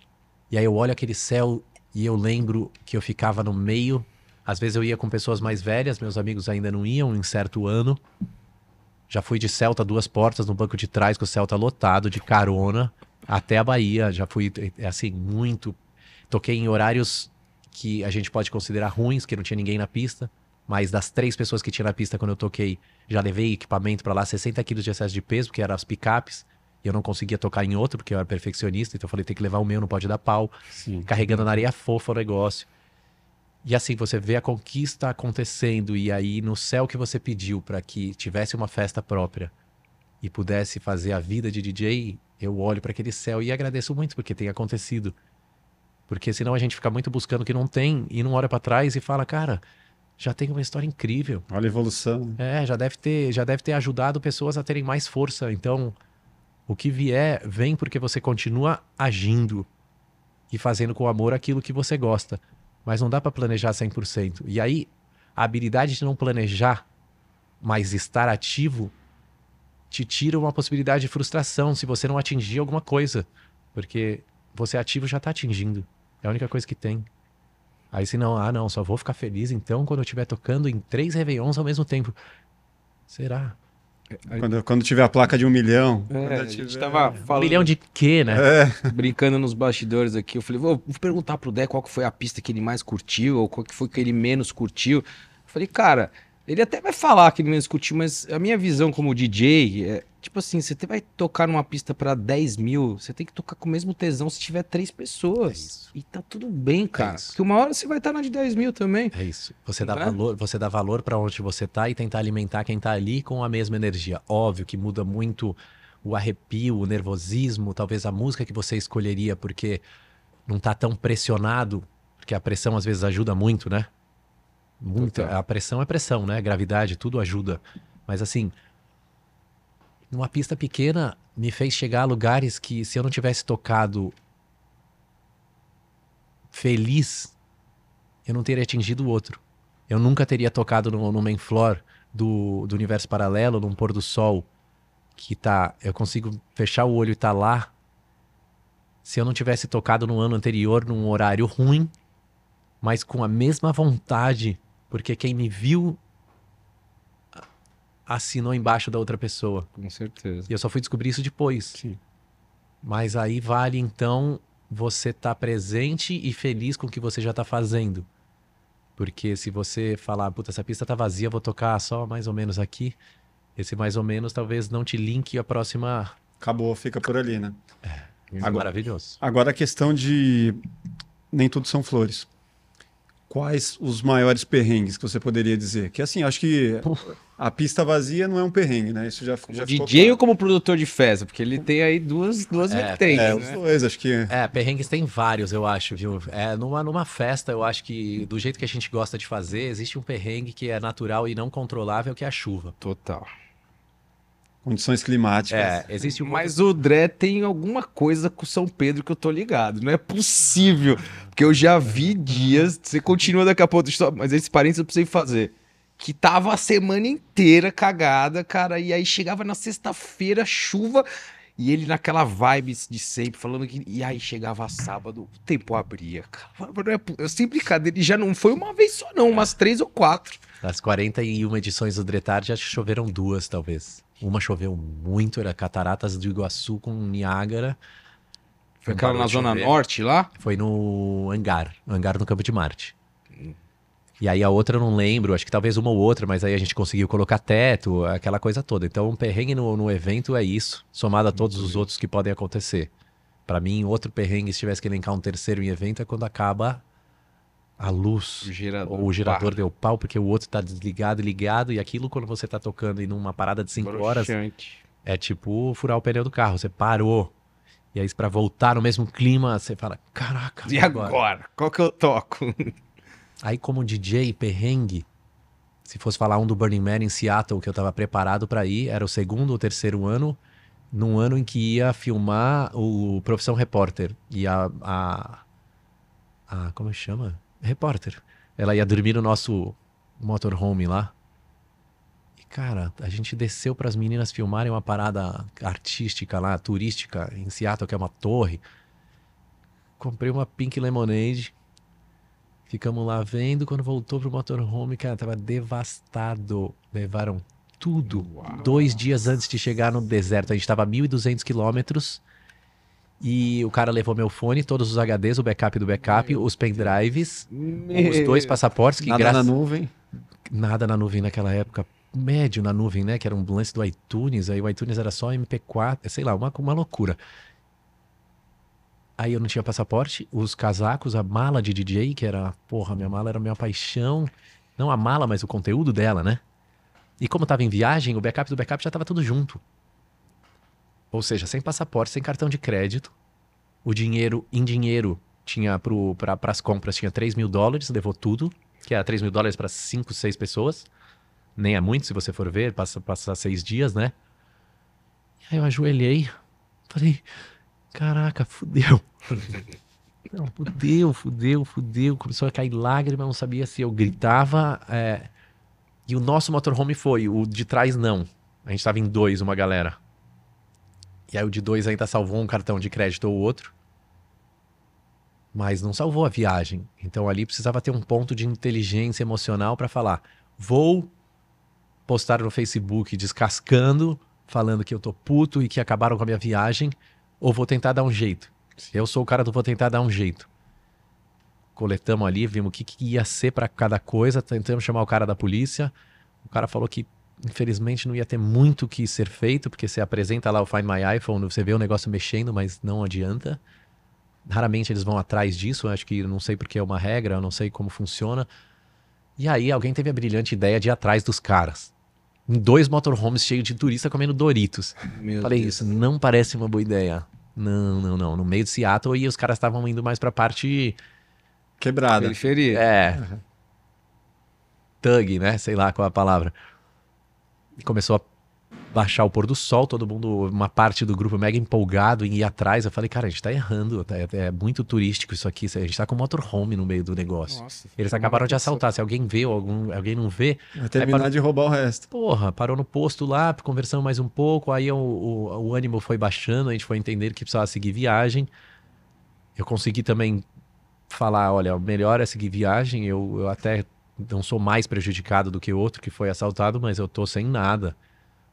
E aí eu olho aquele céu e eu lembro que eu ficava no meio. Às vezes eu ia com pessoas mais velhas, meus amigos ainda não iam em certo ano. Já fui de Celta, duas portas, no banco de trás, com o Celta lotado, de carona, até a Bahia. Já fui, é assim, muito. Toquei em horários que a gente pode considerar ruins, que não tinha ninguém na pista. Mas das três pessoas que tinha na pista quando eu toquei, já levei equipamento pra lá, 60 quilos de excesso de peso, porque eram as picapes. E eu não conseguia tocar em outro, porque eu era perfeccionista. Então eu falei, tem que levar o meu, não pode dar pau. Sim. Carregando na areia fofa o negócio. E assim, você vê a conquista acontecendo. E aí, no céu que você pediu pra que tivesse uma festa própria e pudesse fazer a vida de DJ, eu olho pra aquele céu e agradeço muito porque tem acontecido. Porque senão a gente fica muito buscando o que não tem e não olha pra trás e fala, cara, já tem uma história incrível. Olha a evolução. né? É, já deve ter, já deve ter ajudado pessoas a terem mais força. Então, o que vier, vem porque você continua agindo e fazendo com amor aquilo que você gosta. Mas não dá pra planejar 100%. E aí, a habilidade de não planejar, mas estar ativo, te tira uma possibilidade de frustração se você não atingir alguma coisa. Porque você ativo já tá atingindo. É a única coisa que tem. Aí se não, ah não, só vou ficar feliz então quando eu estiver tocando em três Réveillons ao mesmo tempo. Será? Quando, quando tiver a placa de um milhão. É, quando a gente tiver- tava Um falando, milhão de quê, né? É, brincando nos bastidores aqui. Eu falei, vou, vou perguntar pro Dé qual que foi a pista que ele mais curtiu, ou qual que foi que ele menos curtiu. Eu falei, cara, ele até vai falar que ele menos curtiu, mas a minha visão como DJ é, tipo assim, você vai tocar numa pista pra 10 mil, você tem que tocar com o mesmo tesão se tiver três É pessoas. isso. e tá tudo bem, cara. isso. Porque uma hora você vai estar na de 10 mil também. É isso. Você dá Né? valor, você dá valor para onde você tá e tentar alimentar quem tá ali com a mesma energia. Óbvio que muda muito o arrepio, o nervosismo, talvez a música que você escolheria porque não tá tão pressionado, porque a pressão às vezes ajuda muito, né? Muito. Total. A pressão é pressão, né? Gravidade, tudo ajuda. Mas assim, numa pista pequena me fez chegar a lugares que se eu não tivesse tocado feliz, eu não teria atingido o outro. Eu nunca teria tocado no, no main floor do, do universo paralelo, num pôr do sol, que tá. Eu consigo fechar o olho e tá lá. Se eu não tivesse tocado no ano anterior, num horário ruim, mas com a mesma vontade, porque quem me viu assinou embaixo da outra pessoa. Com certeza. E eu só fui descobrir isso depois. Mas aí vale então você estar presente e feliz com o que você já tá fazendo. Porque se você falar, puta, essa pista tá vazia, vou tocar só mais ou menos aqui. Esse mais ou menos talvez não te linke a próxima. acabou, fica por ali, né? É Agora- maravilhoso. Agora a questão de nem tudo são flores. Quais os maiores perrengues que você poderia dizer? Que assim, acho que a pista vazia não é um perrengue, né? Isso já, já ficou DJ claro. ou como produtor de festa? Porque ele tem aí duas, duas É, vertentes, É, né? os dois, acho que. É, perrengues tem vários, eu acho, viu? É, numa, numa festa, eu acho que do jeito que a gente gosta de fazer, existe um perrengue que é natural e não controlável, que é a chuva. Total. Condições climáticas. É, existe um Mas o Dré tem alguma coisa com São Pedro que eu tô ligado. Não é possível. Porque eu já vi dias. Você continua daqui a pouco, mas esse parênteses eu precisei fazer. Que tava a semana inteira cagada, cara. E aí chegava na sexta-feira, chuva. E ele naquela vibe de sempre, falando que. E aí chegava sábado, o tempo abria. Cara, é eu sem brincadeira. E já não foi uma vez só, não, umas três ou quatro. Das 41 edições do Dretar, já choveram duas, talvez. Uma choveu muito, era Cataratas do Iguaçu com Niágara. Foi aquela na Zona chover. Norte lá? Foi no Hangar, Hangar no Campo de Marte. E aí a outra eu não lembro, acho que talvez uma ou outra, mas aí a gente conseguiu colocar teto, aquela coisa toda. Então um perrengue no, no evento é isso, somado a todos os outros que podem acontecer. Pra mim, outro perrengue, se tivesse que elencar um terceiro em evento, é quando acaba a luz. O gerador. Ou o gerador Pá. deu pau porque o outro tá desligado e ligado, e aquilo quando você tá tocando em uma parada de 5 horas, é tipo furar o pneu do carro, você parou. E aí pra voltar no mesmo clima, você fala, caraca, E agora? Qual que eu toco? Aí como DJ perrengue, se fosse falar um do Burning Man em Seattle, que eu tava preparado pra ir, era o segundo ou terceiro ano, num ano em que ia filmar o Profissão Repórter. E a, a, a como chama? Repórter. Ela ia dormir no nosso motorhome lá. E cara, a gente desceu para as meninas filmarem uma parada artística lá, turística em Seattle, que é uma torre. Comprei uma Pink Lemonade. Ficamos lá vendo. Quando voltou pro motorhome, cara, tava devastado. Levaram tudo. Dois dias antes de chegar no deserto. A gente tava a 1.200 quilômetros. E o cara levou meu fone, todos os HDs, o backup do backup, os pendrives, os dois passaportes, que Nada graças na nuvem. nada na nuvem naquela época. Médio na nuvem, né? Que era um lance do iTunes. Aí o iTunes era só MP4, sei lá, uma, uma loucura. Aí eu não tinha passaporte, os casacos, a mala de DJ, que era, porra, minha mala era minha paixão. Não a mala, mas o conteúdo dela, né? E como tava em viagem, o backup do backup já tava tudo junto. Ou seja, sem passaporte, sem cartão de crédito. O dinheiro, em dinheiro, tinha para as compras, tinha 3 mil dólares, levou tudo, que era 3 mil dólares para 5, 6 pessoas. Nem é muito, se você for ver, passa, passa seis dias, né? E aí eu ajoelhei, falei, caraca, fudeu. Não, fudeu, fudeu, fudeu. Começou a cair lágrima, não sabia se eu gritava. é. E o nosso motorhome foi, o de trás não. A gente tava em dois, uma galera. E aí o de dois ainda salvou um cartão de crédito ou outro. Mas não salvou a viagem. Então ali precisava ter um ponto de inteligência emocional para falar: vou postar no Facebook descascando, falando que eu tô puto e que acabaram com a minha viagem, ou vou tentar dar um jeito. Eu sou o cara do vou tentar dar um jeito. Coletamos ali, vimos o que, que ia ser para cada coisa, tentamos chamar o cara da polícia. O cara falou que infelizmente não ia ter muito o que ser feito, porque você apresenta lá o Find My iPhone, você vê o negócio mexendo, mas não adianta. Raramente eles vão atrás disso, acho que não sei porque é uma regra, eu não sei como funciona. E aí alguém teve a brilhante ideia de ir atrás dos caras. Em dois motorhomes cheios de turista comendo Doritos. Meu Falei, Deus. isso não parece uma boa ideia. Não, não, não. No meio de Seattle e os caras estavam indo mais pra parte. Quebrada. Periferia. É. Thug, né? Sei lá qual é a palavra. E começou a baixar o pôr do sol, todo mundo, uma parte do grupo mega empolgado em ir atrás. Eu falei, cara, a gente tá errando. tá- É, muito turístico isso aqui. A gente tá com motorhome no meio do negócio. Nossa, Eles acabaram de assaltar. Se alguém vê ou algum, alguém não vê, Vai terminar para- de roubar o resto. Porra, parou no posto lá, conversamos mais um pouco, aí o, o, o ânimo foi baixando, a gente foi entender que precisava seguir viagem. Eu consegui também falar, olha, o melhor é seguir viagem, eu, eu até não sou mais prejudicado do que o outro que foi assaltado, mas eu tô sem nada.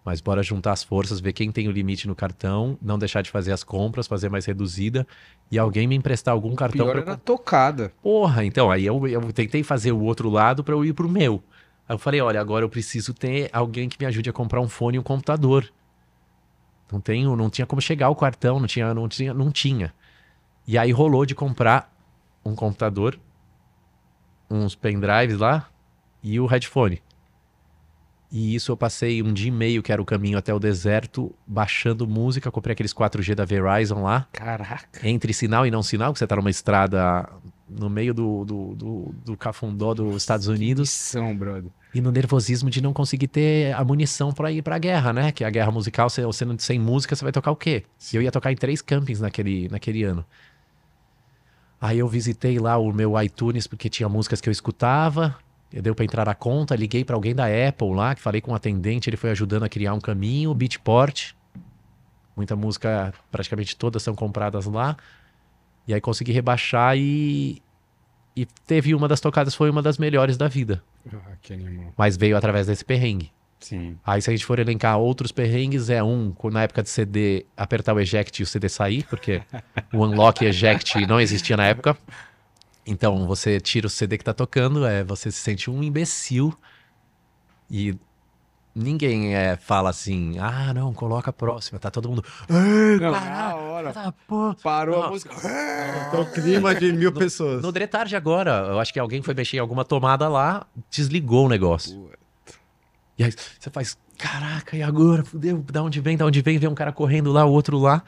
Mas bora juntar as forças, ver quem tem o limite no cartão, não deixar de fazer as compras, fazer mais reduzida, e alguém me emprestar algum cartão Pior pra era tocada. Porra, então, aí eu, eu tentei fazer o outro lado pra eu ir pro meu. Aí eu falei, olha, agora eu preciso ter alguém que me ajude a comprar um fone e um computador. Não tenho, não tinha como chegar o cartão, não tinha, não tinha, não tinha. E aí rolou de comprar um computador, uns pendrives lá e o headphone. E isso eu passei um dia e meio, que era o caminho até o deserto, baixando música, comprei aqueles 4G da Verizon lá Caraca. entre sinal e não sinal, que você tá numa estrada no meio do, do, do, do cafundó dos Estados Unidos, Missão, brother. e no nervosismo de não conseguir ter a munição pra ir pra guerra, né? Que a guerra musical, você, você não, sem música, você vai tocar o quê? E eu ia tocar em três campings naquele, naquele ano. Aí eu visitei lá o meu iTunes, porque tinha músicas que eu escutava, deu pra entrar na conta, liguei pra alguém da Apple lá, que falei com um atendente, ele foi ajudando a criar um caminho, Beatport. Muita música, praticamente todas são compradas lá. E aí consegui rebaixar e e teve uma das tocadas foi uma das melhores da vida, Ah, que animal. mas veio através desse perrengue. Sim. Aí se a gente for elencar outros perrengues, é um, na época de CD, apertar o eject e o CD sair, porque o unlock e eject não existia na época. Então você tira o CD que tá tocando, é, você se sente um imbecil e ninguém é, fala assim, ah não, coloca a próxima, tá todo mundo, "Ei, Não, caralho, na hora. tá, pô." Parou a Não. música. Então, clima de mil pessoas. No Dretarde agora, eu acho que alguém foi mexer em alguma tomada lá, desligou o negócio. E aí você faz, caraca, e agora? Fudeu, da onde vem, da onde vem, vem um cara correndo lá, o outro lá.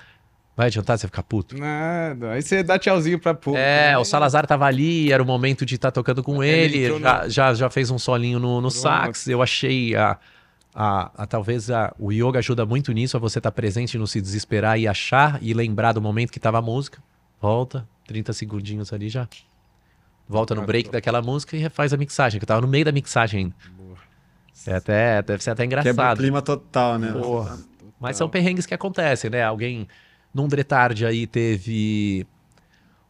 Vai adiantar você ficar puto? Nada. Aí você dá tchauzinho pra público. É, né? o Salazar tava ali, era o momento de estar tocando com Ele ele, já, no- já, já fez um solinho no, no sax. Eu achei a, a, a- talvez a, o yoga ajuda muito nisso, a você estar presente, não se desesperar e achar e lembrar do momento que tava a música. Volta, 30 segundinhos ali já. Volta no break daquela música e refaz a mixagem, que eu tava no meio da mixagem ainda. É até, deve ser até Quebra o engraçado. clima total, né? Porra. Mas são perrengues que acontecem, né? Alguém num Dretarde aí teve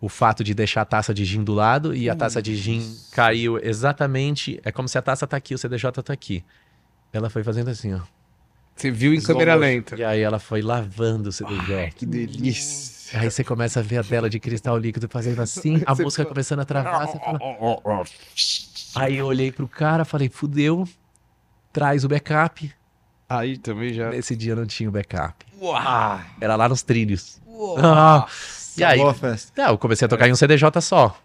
o fato de deixar a taça de gin do lado e a taça de gin caiu exatamente. É como se a taça tá aqui, o CDJ tá aqui. Ela foi fazendo assim, ó. Você viu em câmera lenta. E aí ela foi lavando o CDJ. Que delícia. Aí você começa a ver a tela de cristal líquido fazendo assim, a música começando a travar. Você fala... Aí eu olhei pro cara, falei, fudeu, traz o backup. Aí também já. Nesse dia não tinha o backup. Uau! Era lá nos trilhos. Ah, e aí, Boa festa. Não, eu comecei a tocar em um CDJ só.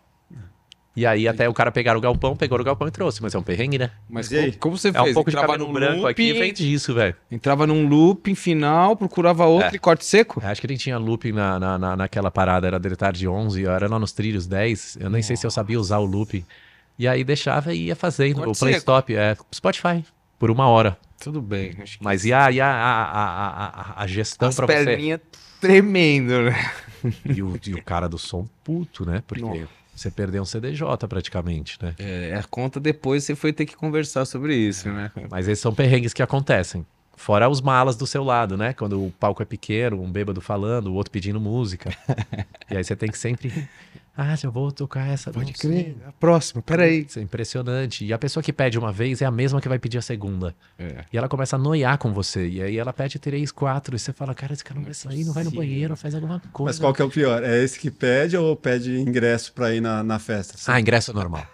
E aí até o cara pegar o galpão, pegou no galpão e trouxe. Mas é um perrengue, né? Mas E aí? como, como você É fez? um pouco de entrava cabelo num branco looping, aqui e vem disso, velho. Entrava num looping final, procurava outro É. e corte seco? Acho que nem tinha looping na, na, na- naquela parada. Era deletar de 11, eu era lá nos trilhos 10. Eu nem sei se eu sabia usar o looping. E aí deixava e ia fazendo. Corte o play seco. stop, é Spotify. Por uma hora. Tudo bem. Acho que Mas e a, e a, a, a, a, gestão as pra você? perninhas tremendo, né? E o, e o cara do som puto, né? Porque Nossa. você perdeu um CDJ praticamente, né? É, a conta depois você foi ter que conversar sobre isso, né? Mas esses são perrengues que acontecem. Fora os malas do seu lado, né? Quando o palco é pequeno, um bêbado falando, o outro pedindo música. e aí você tem que sempre Ah, eu vou tocar essa. Pode não crer. sei. A próxima, peraí. Isso é impressionante. E a pessoa que pede uma vez é a mesma que vai pedir a segunda. É. E ela começa a noiar com você. E aí ela pede três, quatro. E você fala, cara, esse cara não vai sair, não vai no banheiro, faz alguma coisa. Mas qual que é o pior? É esse que pede ou pede ingresso pra ir na, na festa? Ah, ingresso é normal.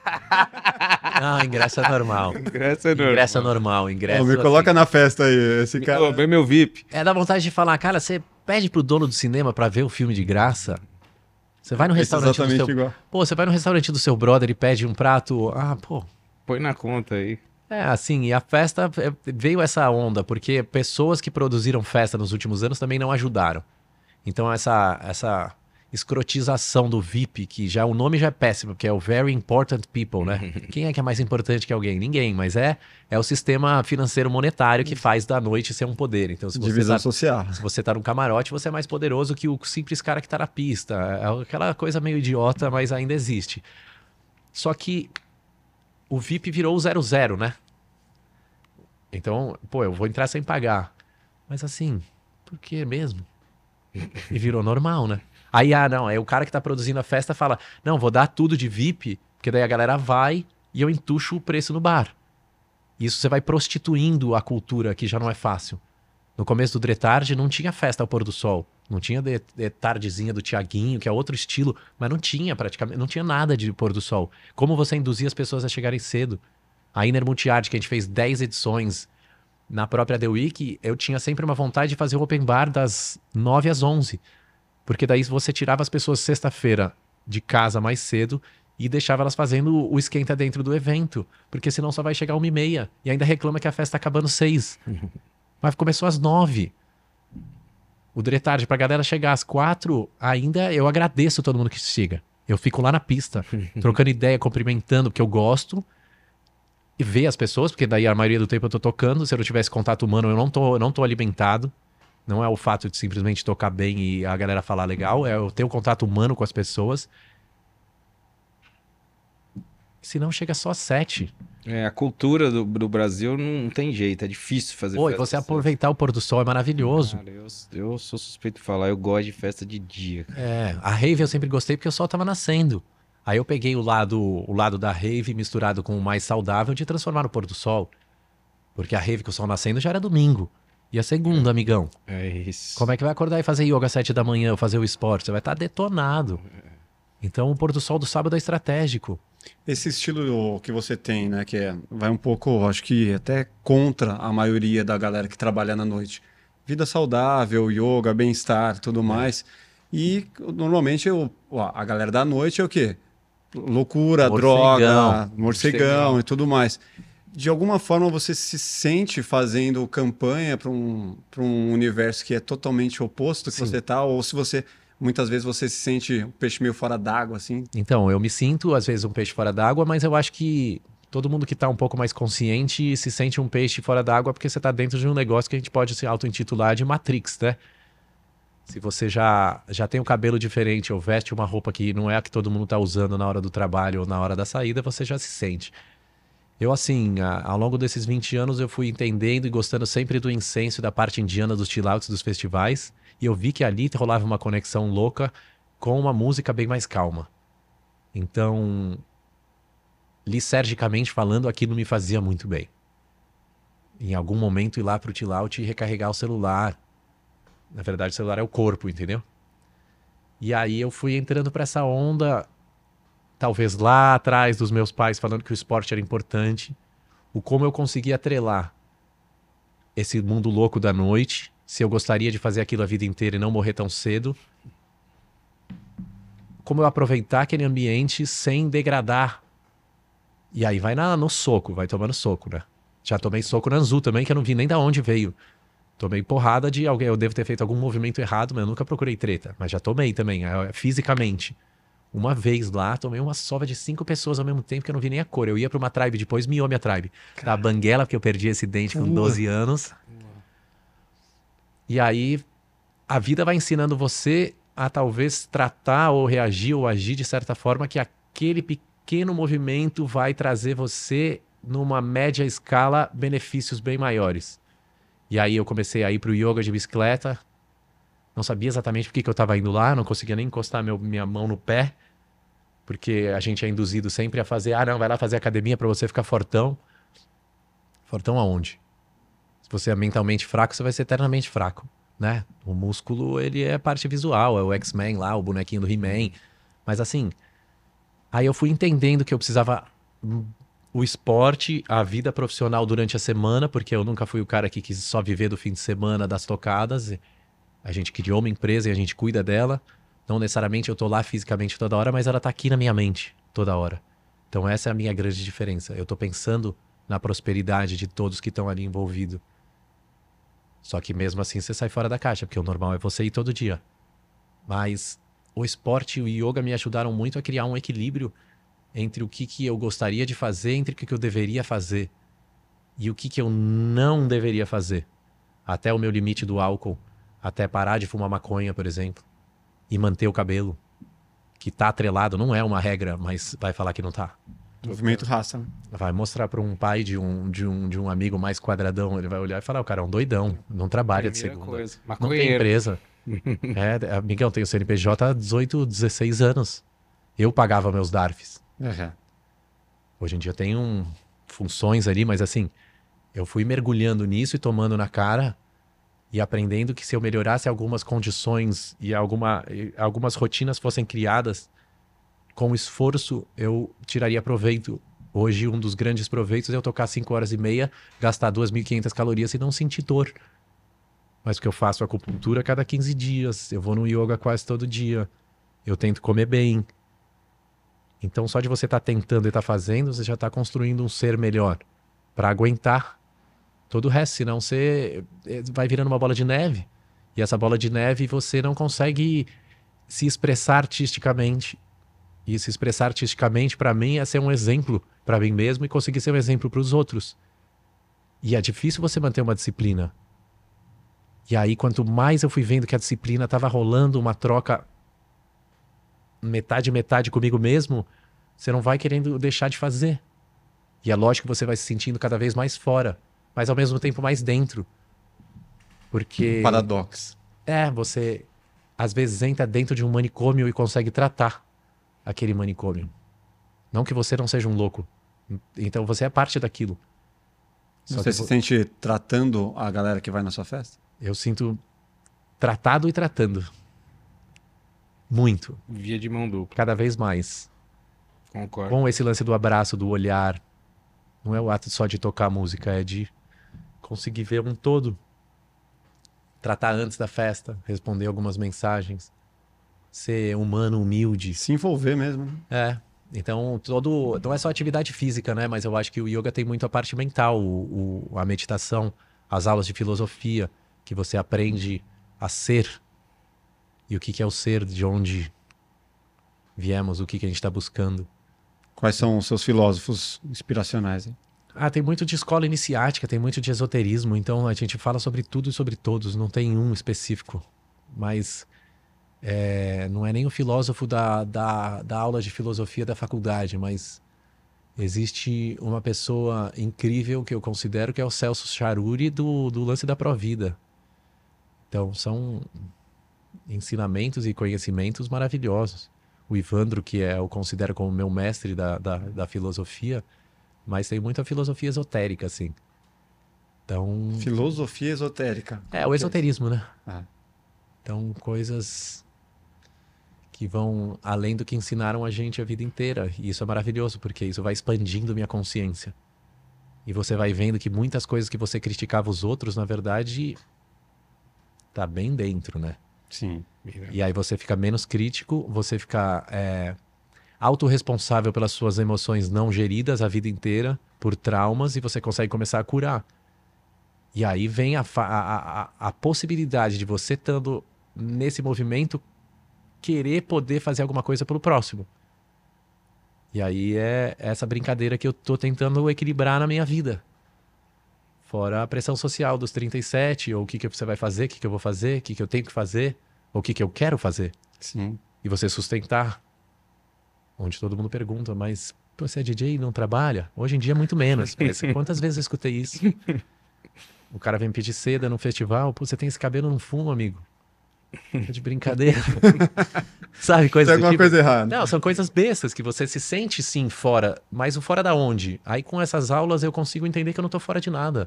Não, ingresso é normal. Ingresso é normal. Ingresso é normal. Ingresso. Ô, me assim, coloca na festa aí, esse cara. Ô, vem meu VIP. É da vontade de falar, cara, você pede pro dono do cinema pra ver o filme de graça. Você vai no é restaurante do exatamente seu. igual. Pô, você vai no restaurante do seu brother e pede um prato. Ah, pô. Põe na conta aí. É, assim, e a festa é, veio essa onda, porque pessoas que produziram festa nos últimos anos também não ajudaram. Então, essa, essa escrotização do VIP, que já o nome já é péssimo, porque é o Very Important People, né? Quem é que é mais importante que alguém? Ninguém, mas é, é o sistema financeiro monetário que faz da noite ser um poder. Então, se você Divisão tá- social. se você tá no camarote, você é mais poderoso que o simples cara que tá na pista. É aquela coisa meio idiota, mas ainda existe. Só que o VIP virou o 00, né? Então, pô, eu vou entrar sem pagar. Mas assim, por que mesmo? E virou normal, né? Aí, ah, não, aí o cara que tá produzindo a festa fala: não, vou dar tudo de VIP, porque daí a galera vai e eu entucho o preço no bar. Isso você vai prostituindo a cultura, que já não é fácil. No começo do Dretard não tinha festa ao pôr do sol. Não tinha de, de tardezinha do Tiaguinho, que é outro estilo, mas não tinha praticamente, não tinha nada de pôr do sol. Como você induzia as pessoas a chegarem cedo? A Iner Multiart, que a gente fez 10 edições na própria The Week, eu tinha sempre uma vontade de fazer o open bar das 9 às 11. Porque daí você tirava as pessoas sexta-feira de casa mais cedo e deixava elas fazendo o esquenta dentro do evento. Porque senão só vai chegar uma e meia. E ainda reclama que a festa tá acabando seis. Mas começou às nove. O Dretard, pra galera chegar às quatro, ainda eu agradeço todo mundo que chega. Eu fico lá na pista, trocando ideia, cumprimentando, porque eu gosto. E ver as pessoas, porque daí a maioria do tempo eu tô tocando. Se eu não tivesse contato humano, eu não tô, eu não tô alimentado. Não é o fato de simplesmente tocar bem e a galera falar legal, é eu ter o contato humano com as pessoas. Senão chega só sete. É, a cultura do, do Brasil não tem jeito, é difícil fazer Oi, você assim. aproveitar o pôr do sol é maravilhoso. Cara, eu, eu sou suspeito de falar, eu gosto de festa de dia. cara. É, a rave eu sempre gostei porque o sol tava nascendo. Aí eu peguei o lado, o lado da rave misturado com o mais saudável de transformar no pôr do sol. Porque a rave com o sol nascendo já era domingo. E a segunda, amigão? É isso. Como é que vai acordar e fazer yoga às sete da manhã ou fazer o esporte? Você vai estar detonado. Então o pôr do sol do sábado é estratégico. Esse estilo que você tem, né, que é, vai um pouco, acho que até contra a maioria da galera que trabalha na noite. Vida saudável, yoga, bem-estar, tudo mais. E normalmente eu, ó, a galera da noite é o quê? Loucura, Morcegão. droga, morcegão Morcegão. e tudo mais. De alguma forma você se sente fazendo campanha para um, pra um universo que é totalmente oposto que Sim. você tá, ou se você muitas vezes você se sente um peixe meio fora d'água assim. Então, eu me sinto, às vezes, um peixe fora d'água, mas eu acho que todo mundo que tá um pouco mais consciente se sente um peixe fora d'água porque você tá dentro de um negócio que a gente pode se auto-intitular de Matrix, né? Se você já, já tem um cabelo diferente ou veste uma roupa que não é a que todo mundo tá usando na hora do trabalho ou na hora da saída, você já se sente. Eu, assim, a- ao longo desses 20 anos, eu fui entendendo e gostando sempre do incenso da parte indiana dos chill-outs dos festivais. E eu vi que ali rolava uma conexão louca com uma música bem mais calma. Então, licergicamente falando, aquilo me fazia muito bem. Em algum momento ir lá pro chill-out e recarregar o celular. Na verdade, o celular é o corpo, entendeu? E aí eu fui entrando pra essa onda, talvez lá atrás dos meus pais falando que o esporte era importante, o como eu conseguia atrelar esse mundo louco da noite, se eu gostaria de fazer aquilo a vida inteira e não morrer tão cedo, como eu aproveitar aquele ambiente sem degradar. E aí vai na, no soco, vai tomando soco, né? Já tomei soco na Anzu também, que eu não vi nem da onde veio. Tomei porrada de alguém, eu devo ter feito algum movimento errado, mas eu nunca procurei treta. Mas já tomei também, é, fisicamente. Uma vez lá, tomei uma sova de cinco pessoas ao mesmo tempo que eu não vi nem a cor. Eu ia pra uma tribe, depois miou minha tribe. Da Banguela, porque eu perdi esse dente com Pua. 12 anos. E aí, a vida vai ensinando você a talvez tratar ou reagir ou agir de certa forma que aquele pequeno movimento vai trazer você numa média escala benefícios bem maiores. E aí eu comecei a ir pro yoga de bicicleta. Não sabia exatamente por que que eu estava indo lá, não conseguia nem encostar meu, minha mão no pé. Porque a gente é induzido sempre a fazer, ah, não, vai lá fazer academia para você ficar fortão. Fortão aonde? Se você é mentalmente fraco, você vai ser eternamente fraco, né? O músculo, ele é parte visual, é o X-Men lá, o bonequinho do He-Man. Mas assim, aí eu fui entendendo que eu precisava o esporte, a vida profissional durante a semana, porque eu nunca fui o cara que quis só viver do fim de semana das tocadas. A gente criou uma empresa e a gente cuida dela. Não necessariamente eu tô lá fisicamente toda hora, mas ela tá aqui na minha mente toda hora. Então essa é a minha grande diferença. Eu tô pensando na prosperidade de todos que estão ali envolvidos. Só que mesmo assim você sai fora da caixa, porque o normal é você ir todo dia. Mas o esporte e o yoga me ajudaram muito a criar um equilíbrio entre o que, que eu gostaria de fazer, entre o que, que eu deveria fazer e o que, que eu não deveria fazer. Até o meu limite do álcool, até parar de fumar maconha, por exemplo, e manter o cabelo, que tá atrelado, não é uma regra, mas vai falar que não tá. Movimento raça. Né? Vai mostrar para um pai de um, de, um, de um amigo mais quadradão, ele vai olhar e falar: o cara é um doidão, não trabalha Primeira de segunda. Coisa. Não tem empresa. é, amigão, tem o CNPJ há 18, 16 anos. Eu pagava meus DARFs. Uhum. Hoje em dia tem um, funções ali, mas assim, eu fui mergulhando nisso e tomando na cara e aprendendo que se eu melhorasse algumas condições e, alguma, algumas rotinas fossem criadas com esforço, eu tiraria proveito. Hoje, um dos grandes proveitos é eu tocar 5 horas e meia, gastar 2.500 calorias e não sentir dor. Mas porque eu faço acupuntura cada 15 dias, eu vou no yoga quase todo dia, eu tento comer bem, então, só de você estar tá tentando e estar tá fazendo, você já está construindo um ser melhor para aguentar todo o resto. Senão, você eh, vai virando uma bola de neve. E essa bola de neve você não consegue se expressar artisticamente. E se expressar artisticamente, para mim, é ser um exemplo para mim mesmo e conseguir ser um exemplo para os outros. E é difícil você manter uma disciplina. E aí, quanto mais eu fui vendo que a disciplina estava rolando uma troca metade metade comigo mesmo, você não vai querendo deixar de fazer. E é lógico que você vai se sentindo cada vez mais fora, mas ao mesmo tempo mais dentro. Porque. Paradoxo. É, você às vezes entra dentro de um manicômio e consegue tratar aquele manicômio. Não que você não seja um louco. Então você é parte daquilo. Só você se sente tratando a galera que vai na sua festa? Eu sinto tratado e tratando. Muito. Via de mão dupla. Cada vez mais. Concordo. Com esse lance do abraço, do olhar. Não é o ato só de tocar música, é de conseguir ver um todo. Tratar antes da festa, responder algumas mensagens. Ser humano, humilde. Se envolver mesmo. Né? É. Então, todo. Não é só atividade física, né? Mas eu acho que o yoga tem muito a parte mental, o, o, a meditação, as aulas de filosofia, que você aprende a ser e o que, que é o ser, de onde viemos, o que, que a gente está buscando. Quais são os seus filósofos inspiracionais? Hein? Ah, tem muito de escola iniciática, tem muito de esoterismo, então a gente fala sobre tudo e sobre todos, não tem um específico. Mas é, não é nem o filósofo da, da, da aula de filosofia da faculdade, mas existe uma pessoa incrível que eu considero que é o Celso Charuri do, do lance da Provida. Então, são ensinamentos e conhecimentos maravilhosos. O Ivandro, que é, eu considero como meu mestre da, da, da filosofia, mas tem muita filosofia esotérica, assim. Então. Filosofia esotérica. É, o esoterismo, né? Ah. Então, coisas que vão além do que ensinaram a gente a vida inteira. E isso é maravilhoso, porque isso vai expandindo minha consciência. E você vai vendo que muitas coisas que você criticava os outros, na verdade, tá bem dentro, né? Sim. E aí você fica menos crítico, você fica é, autorresponsável pelas suas emoções não geridas a vida inteira, por traumas, e você consegue começar a curar. E aí vem a, a, a, a possibilidade de você estando nesse movimento querer poder fazer alguma coisa pelo próximo. E aí é essa brincadeira que eu tô tentando equilibrar na minha vida. Fora a pressão social dos 37, ou o que, que você vai fazer, o que, que eu vou fazer, o que, que eu tenho que fazer, ou o que, que eu quero fazer. Sim. E você sustentar. Onde todo mundo pergunta, mas você é DJ e não trabalha? Hoje em dia, muito menos. Quantas vezes eu escutei isso? O cara vem pedir seda no festival, Pô, você tem esse cabelo, não fumo, amigo. Tá de brincadeira. Sabe, coisa Tem alguma tipo? coisa errada. Não, são coisas bestas que você se sente sim fora, mas o fora da onde? Aí com essas aulas eu consigo entender que eu não tô fora de nada.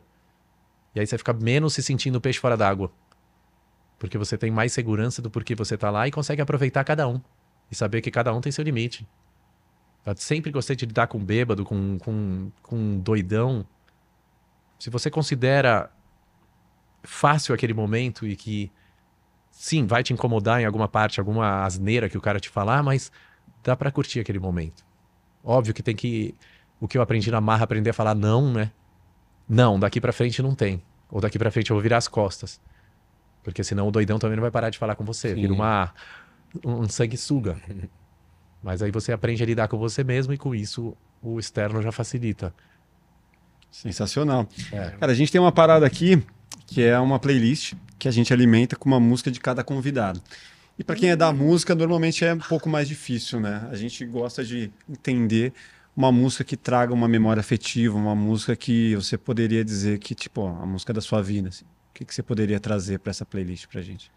E aí você fica menos se sentindo peixe fora d'água. Porque você tem mais segurança do porquê você tá lá e consegue aproveitar cada um. E saber que cada um tem seu limite. Eu sempre gostei de lidar com bêbado, com, com, com doidão. Se você considera fácil aquele momento e que sim, vai te incomodar em alguma parte, alguma asneira que o cara te falar, mas dá pra curtir aquele momento. Óbvio que tem que o que eu aprendi na marra, aprender a falar não, né? Não, daqui pra frente não tem. Ou daqui pra frente eu vou virar as costas. Porque senão o doidão também não vai parar de falar com você, vira Sim. uma um sanguessuga. Mas aí você aprende a lidar com você mesmo e com isso o externo já facilita. Sensacional. É. Cara, a gente tem uma parada aqui que é uma playlist que a gente alimenta com uma música de cada convidado. E para quem é da música, normalmente é um pouco mais difícil, né? A gente gosta de entender uma música que traga uma memória afetiva, uma música que você poderia dizer que, tipo, ó, a música da sua vida. assim. O que, que você poderia trazer para essa playlist pra gente?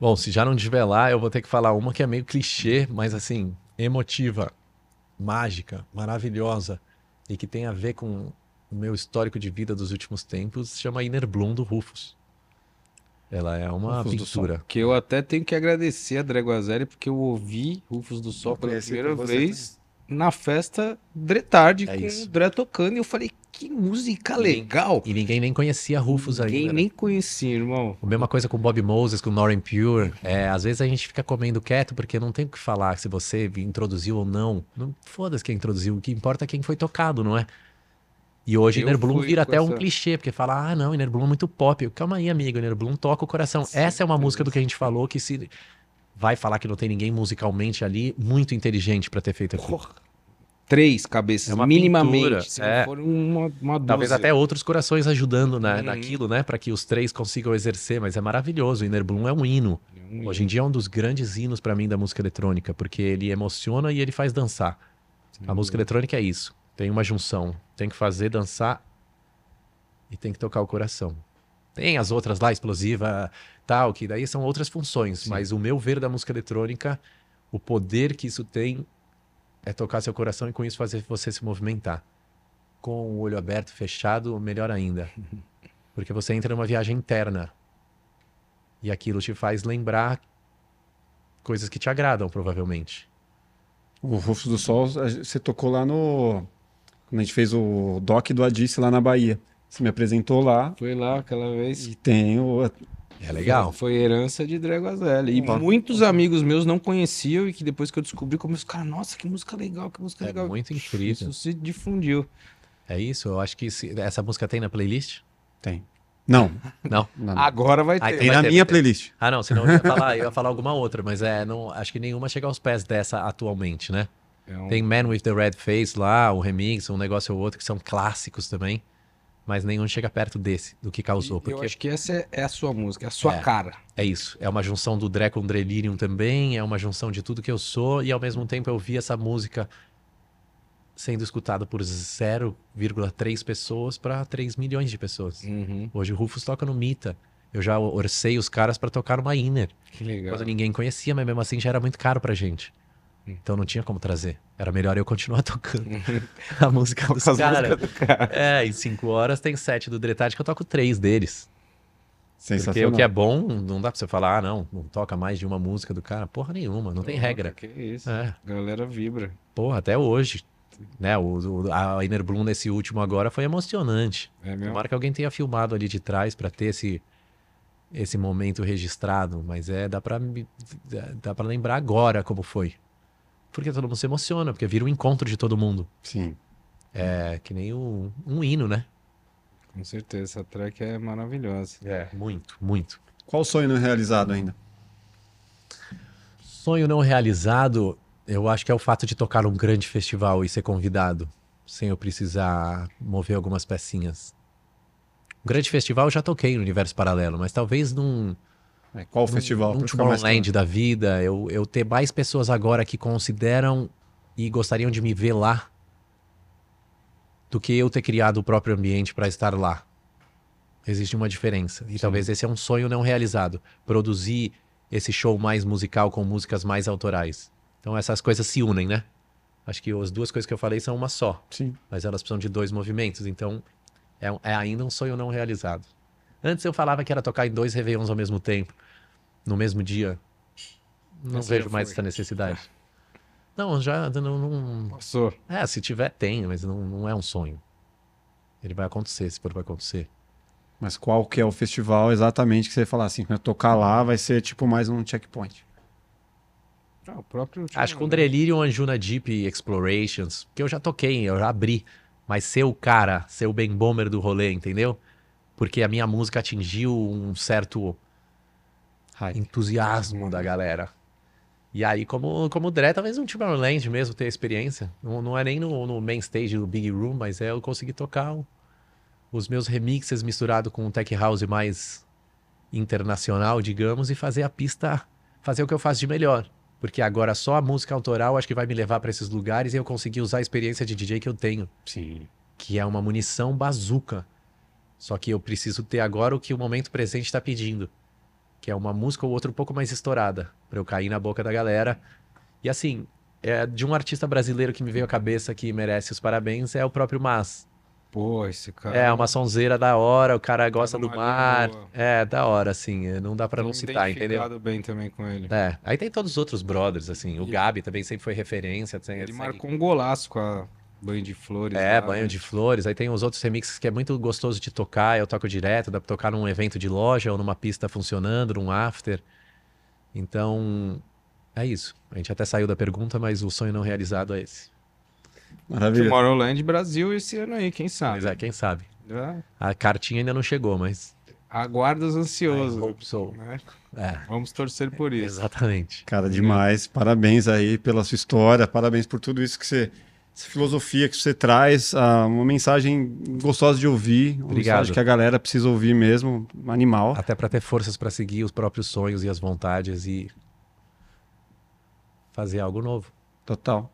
Bom, se já não desvelar, eu vou ter que falar uma que é meio clichê, mas assim, emotiva, mágica, maravilhosa e que tem a ver com o meu histórico de vida dos últimos tempos, se chama Inner Bloom do Rufus. Ela é uma Rufus pintura. Que eu até tenho que agradecer a Dreguazelli, porque eu ouvi Rufus do Sol pela primeira vez na festa Dretarde É com isso. o Dre tocando. E eu falei, que música legal. E ninguém nem conhecia Rufus Ninguém ainda. né? nem conhecia, irmão. A mesma coisa com Bob Moses, com Northern Pure. É, às vezes a gente fica comendo quieto porque não tem o que falar se você introduziu ou não. Não foda-se quem introduziu, o que importa é quem foi tocado, não é? E hoje Inner Bloom vira até um essa- clichê, porque fala, ah, não, Inner Bloom é muito pop. Eu, Calma aí, amigo, Inner Bloom toca o coração. Essa é uma música do que a gente falou que se vai falar que não tem ninguém musicalmente ali muito inteligente pra ter feito aquilo. Porra. Três cabeças, É uma minimamente. é. uma, uma Talvez até outros corações ajudando na, Uhum. naquilo, né? Pra que os três consigam exercer, mas é maravilhoso. O Inner Bloom é um hino. Hum. Hoje em dia é um dos grandes hinos pra mim da música eletrônica, porque ele emociona e ele faz dançar. A música eletrônica é isso. Tem uma junção. Tem que fazer dançar e tem que tocar o coração. Tem as outras lá, explosiva, tal, que daí são outras funções. Mas o meu ver da música eletrônica, o poder que isso tem é tocar seu coração e com isso fazer você se movimentar. Com o olho aberto, fechado, melhor ainda. Porque você entra numa viagem interna. E aquilo te faz lembrar coisas que te agradam, provavelmente. O Rufus do Sol, você tocou lá no. Quando a gente fez o doc do Adice lá na Bahia. Você me apresentou lá Foi lá aquela vez. e tem o. É legal. Foi herança de Dreguazelli. E muitos amigos meus não conheciam e que depois que eu descobri, começou, cara, nossa, que música legal, que música É legal. muito incrível. Isso se difundiu. É isso, eu acho que se- essa música tem na playlist? Tem. Não. Não. não. Agora vai Ai, ter. tem vai na ter, minha ter. playlist. Ah, não, senão eu ia falar, eu ia falar alguma outra, mas é, não, acho que nenhuma chega aos pés dessa atualmente, né? É um- Tem Man with the Red Face lá, o remix, um negócio ou outro que são clássicos também, mas nenhum chega perto desse, do que causou, Eu porque acho que essa é, é a sua música, é a sua É. cara. é isso, é uma junção do Dre com Delirium também, é uma junção de tudo que eu sou e ao mesmo tempo eu vi essa música sendo escutada por 0,3 pessoas para 3 milhões de pessoas. Uhum. Hoje o Rufus toca no Mita. Eu já orcei os caras para tocar numa Inner. Que legal. Quando ninguém conhecia, mas mesmo assim já era muito caro pra gente. Então não tinha como trazer. Era melhor eu continuar tocando a música dos caras. do cara. É, em cinco horas tem sete do Dretade que eu toco três deles. Porque o que é bom, não dá pra você falar, ah, não, não toca mais de uma música do cara. Porra nenhuma, não tem regra. Que isso. É, A galera vibra. porra, até hoje. Né, o, o- a Inner Bloom nesse último agora foi emocionante. É mesmo? Tomara que alguém tenha filmado ali de trás pra ter esse, esse momento registrado, mas é dá dá- dá para lembrar agora como foi. Porque todo mundo se emociona, porque vira um encontro de todo mundo. Sim. É que nem um, um hino, né? Com certeza, essa track é maravilhosa. É, muito, muito. Qual o sonho não realizado ainda? Sonho não realizado, eu acho que é o fato de tocar num grande festival e ser convidado, sem eu precisar mover algumas pecinhas. Um grande festival eu já toquei no Universo Paralelo, mas talvez num, É, qual o festival? mais Tomorrowland da vida, eu, eu ter mais pessoas agora que consideram e gostariam de me ver lá do que eu ter criado o próprio ambiente para estar lá. Existe uma diferença. E talvez esse é um sonho não realizado. Produzir esse show mais musical com músicas mais autorais. Então essas coisas se unem, né? Acho que as duas coisas que eu falei são uma só, Sim. mas elas precisam de dois movimentos. Então é, é ainda um sonho não realizado. Antes eu falava que era tocar em dois Réveillons ao mesmo tempo, no mesmo dia. Não vejo mais essa necessidade. Não, já não, não- Passou. É, se tiver, tem, mas não, não é um sonho. Ele vai acontecer, se for vai acontecer. Mas qual que é o festival exatamente que você fala assim, quando eu tocar lá vai ser tipo mais um checkpoint? Ah, o próprio. Acho que um Delirium Anjuna Deep Explorations, que eu já toquei, eu já abri. Mas ser o cara, ser o Ben Bomber do rolê, entendeu? Porque a minha música atingiu um certo entusiasmo da galera. E aí, como, como o Dre, talvez um Timberland mesmo ter experiência. Não, não é nem no, no main stage do Big Room, mas é eu consegui tocar o- os meus remixes misturado com um tech house mais internacional, digamos, e fazer a pista, fazer o que eu faço de melhor. Porque agora só a música autoral acho que vai me levar para esses lugares e eu conseguir usar a experiência de DJ que eu tenho, Sim. que é uma munição bazuca. Só que eu preciso ter agora o que o momento presente está pedindo, que é uma música ou outra um pouco mais estourada, para eu cair na boca da galera. E assim, é, de um artista brasileiro que me veio à cabeça que merece os parabéns é o próprio Mas. Pô, esse cara. É, uma sonzeira da hora, o cara gosta do mar. boa. É, da hora, assim, é, não dá pra Tô não citar, entendeu? bem também com ele. É, aí tem todos os outros brothers, assim, o E- Gabi também sempre foi referência. Tem, Ele tem- marcou um golaço com a banho de flores. É, lá, banho né? de flores, aí tem os outros remixes que é muito gostoso de tocar, eu toco direto, dá pra tocar num evento de loja ou numa pista funcionando, num after. Então, é isso. A gente até saiu da pergunta, mas o sonho não realizado é esse. Maravilha. Tomorrowland Brasil esse ano aí, quem sabe? Mas é, quem sabe. Já A cartinha ainda não chegou, mas. Aguardas ansioso. So. né? É, Vamos torcer por isso. exatamente. Cara, demais. Parabéns aí pela sua história, parabéns por tudo isso que você. Essa filosofia que você traz, ah, uma mensagem gostosa de ouvir, uma Obrigado. mensagem que a galera precisa ouvir mesmo, animal. Até pra ter forças pra seguir os próprios sonhos e as vontades e fazer algo novo. Total.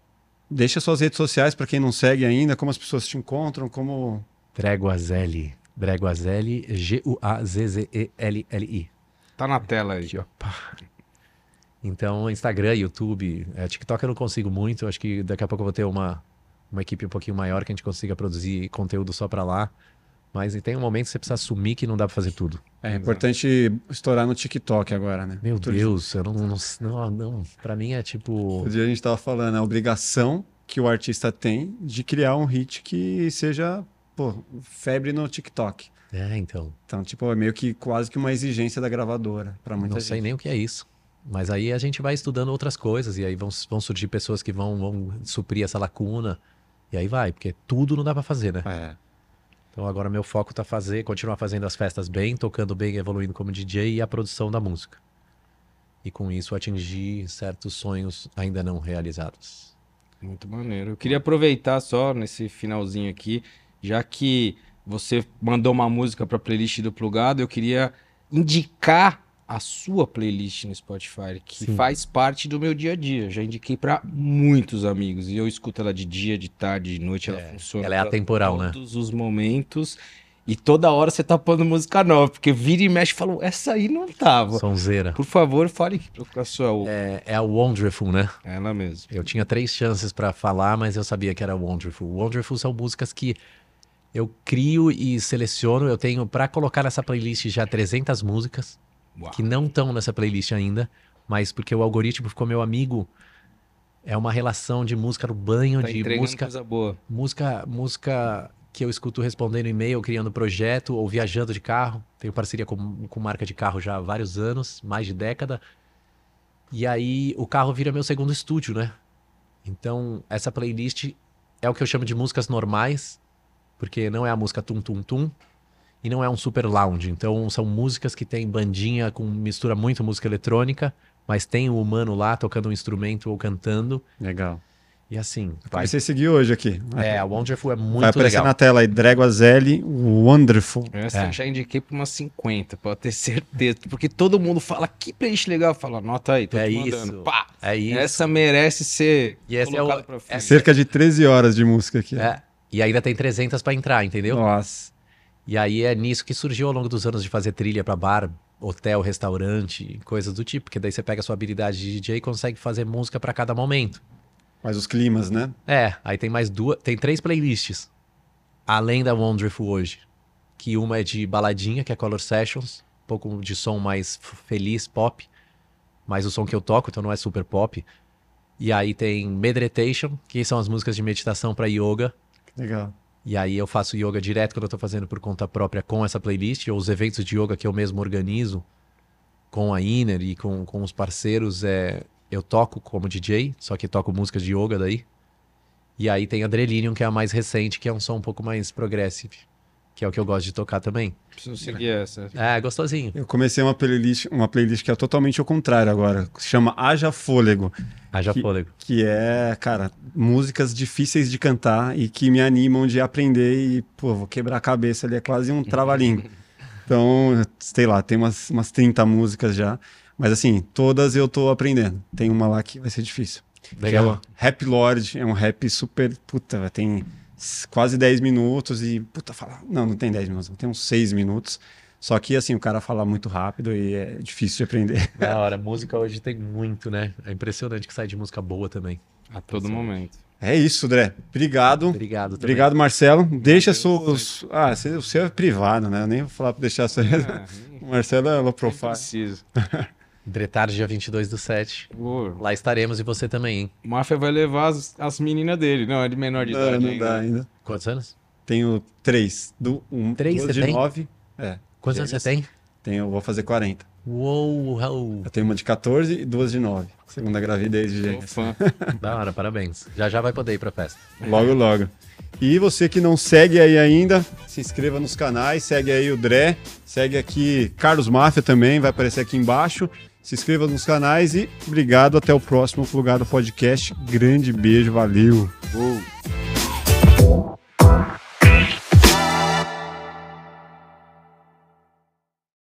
Deixa suas redes sociais para quem não segue ainda, como as pessoas te encontram, como. Dreguazelli. Dreguazelli, G-U-A-Z-Z-E-L-L-I. Tá na tela aí. Ó. Então, Instagram, YouTube, é, TikTok eu não consigo muito. Acho que daqui a pouco eu vou ter uma, uma equipe um pouquinho maior que a gente consiga produzir conteúdo só pra lá. Mas tem um momento que você precisa assumir que não dá pra fazer tudo. É importante estourar no TikTok agora, né? Meu Outro Deus, eu não, não, não, não. Pra mim é tipo. Outro dia a gente tava falando a obrigação que o artista tem de criar um hit que seja, pô, febre no TikTok. É, então. Então, tipo, é meio que quase que uma exigência da gravadora para muita não gente. sei nem o que é isso. Mas aí a gente vai estudando outras coisas e aí vão, vão surgir pessoas que vão, vão suprir essa lacuna. E aí vai, porque tudo não dá pra fazer, né? É. Então agora meu foco tá fazer, continuar fazendo as festas bem, tocando bem, evoluindo como DJ e a produção da música. E com isso atingir certos sonhos ainda não realizados. Muito maneiro. Eu queria aproveitar só nesse finalzinho aqui, já que você mandou uma música pra playlist do Plugado, eu queria indicar a sua playlist no Spotify, que Sim. faz parte do meu dia a dia. Já indiquei pra muitos amigos e eu escuto ela de dia, de tarde, de noite, ela É, funciona. ela é atemporal, né? Todos os momentos. E toda hora você tá pondo música nova, porque vira e mexe e falou, essa aí não tava. Sonzeira. Por favor, fale com a sua. É, é a Wonderful, né? Ela mesmo. Eu tinha três chances pra falar, mas eu sabia que era Wonderful. Wonderful são músicas que eu crio e seleciono. Eu tenho pra colocar nessa playlist já 300 músicas Uau. que não estão nessa playlist ainda, mas porque o algoritmo ficou meu amigo. É uma relação de música no banho, Tá de música, coisa boa. música, música que eu escuto respondendo e-mail, criando projeto ou viajando de carro. Tenho parceria com, com marca de carro já há vários anos, mais de década. E aí o carro vira meu segundo estúdio, né? Então essa playlist é o que eu chamo de músicas normais, porque não é a música tum tum tum e não é um super lounge. Então são músicas que tem bandinha com mistura muito música eletrônica, mas tem o humano lá tocando um instrumento ou cantando. Legal. E assim, Vai vai. ser seguir hoje aqui. É, a Wonderful é Vai muito aparecer legal. na tela aí, Dreguazelli Wonderful. Essa É. eu já indiquei pra umas 50, pode ter certeza. Porque todo mundo fala, que playlist legal. Fala, anota aí, tô É te mandando. isso. Pá! É isso. Essa merece ser E esse é o- frente. Cerca de 13 horas de música aqui. É. E ainda tem 300 pra entrar, entendeu? Nossa. E aí é nisso que surgiu ao longo dos anos de fazer trilha pra bar, hotel, restaurante, coisas do tipo, porque daí você pega a sua habilidade de DJ e consegue fazer música para cada momento. Faz os climas, né? É, aí tem mais duas, tem três playlists além da Wonderful hoje, que uma é de baladinha, que é Color Sessions, um pouco de som mais feliz, pop, mas o som que eu toco, então não é super pop. E aí tem Meditation, que são as músicas de meditação para yoga. Legal. E aí eu faço yoga direto quando eu tô fazendo por conta própria com essa playlist, ou os eventos de yoga que eu mesmo organizo com a Inner e com, com os parceiros, é, eu toco como DJ, só que toco músicas de yoga daí. E aí tem Adrenalium, que é a mais recente, que é um som um pouco mais progressive, que é o que eu gosto de tocar também. Preciso seguir essa. É, gostosinho. Eu comecei uma playlist, uma playlist que é totalmente ao contrário agora. Se chama Haja Fôlego. Haja que, fôlego. Que é, cara, músicas difíceis de cantar e que me animam de aprender e, pô, vou quebrar a cabeça ali, é quase um trava-língua. então, sei lá, tem umas, umas 30 músicas já. Mas assim, todas eu tô aprendendo. Tem uma lá que vai ser difícil. Legal. Que é Rap Lord, é um rap super, puta, tem quase 10 minutos e, puta, fala, não, não tem 10 minutos, tem uns 6 minutos. Só que, assim, o cara fala muito rápido e é difícil de aprender. Da hora, música hoje tem muito, né? É impressionante que sai de música boa também. A todo momento. É isso, André. Obrigado. Obrigado também. Obrigado, Marcelo. Deixa seus. Ah, o seu é privado, né? Eu nem vou falar pra deixar seu. É, O Marcelo é low profile. preciso. Dretar, dia 22 do 7. Pô, Lá estaremos e você também, hein? o Máfia vai levar as, as meninas dele. Não, é de menor de Não, idade não ainda. dá ainda. Quantos anos? Tenho três. Do, um, Três você de tem? nove. É. Quantos anos você tem? Tenho, vou fazer 40. Uou, uou. Eu tenho uma de 14 e duas de 9. Segunda gravidez de fã. Da hora, parabéns. Já já vai poder ir pra festa. Logo, logo. E você que não segue aí ainda, se inscreva nos canais, segue aí o Dré, segue aqui Carlos Máfia também, vai aparecer aqui embaixo. Se inscreva nos canais e obrigado, até o próximo Plugado Podcast. Grande beijo, valeu! Uou.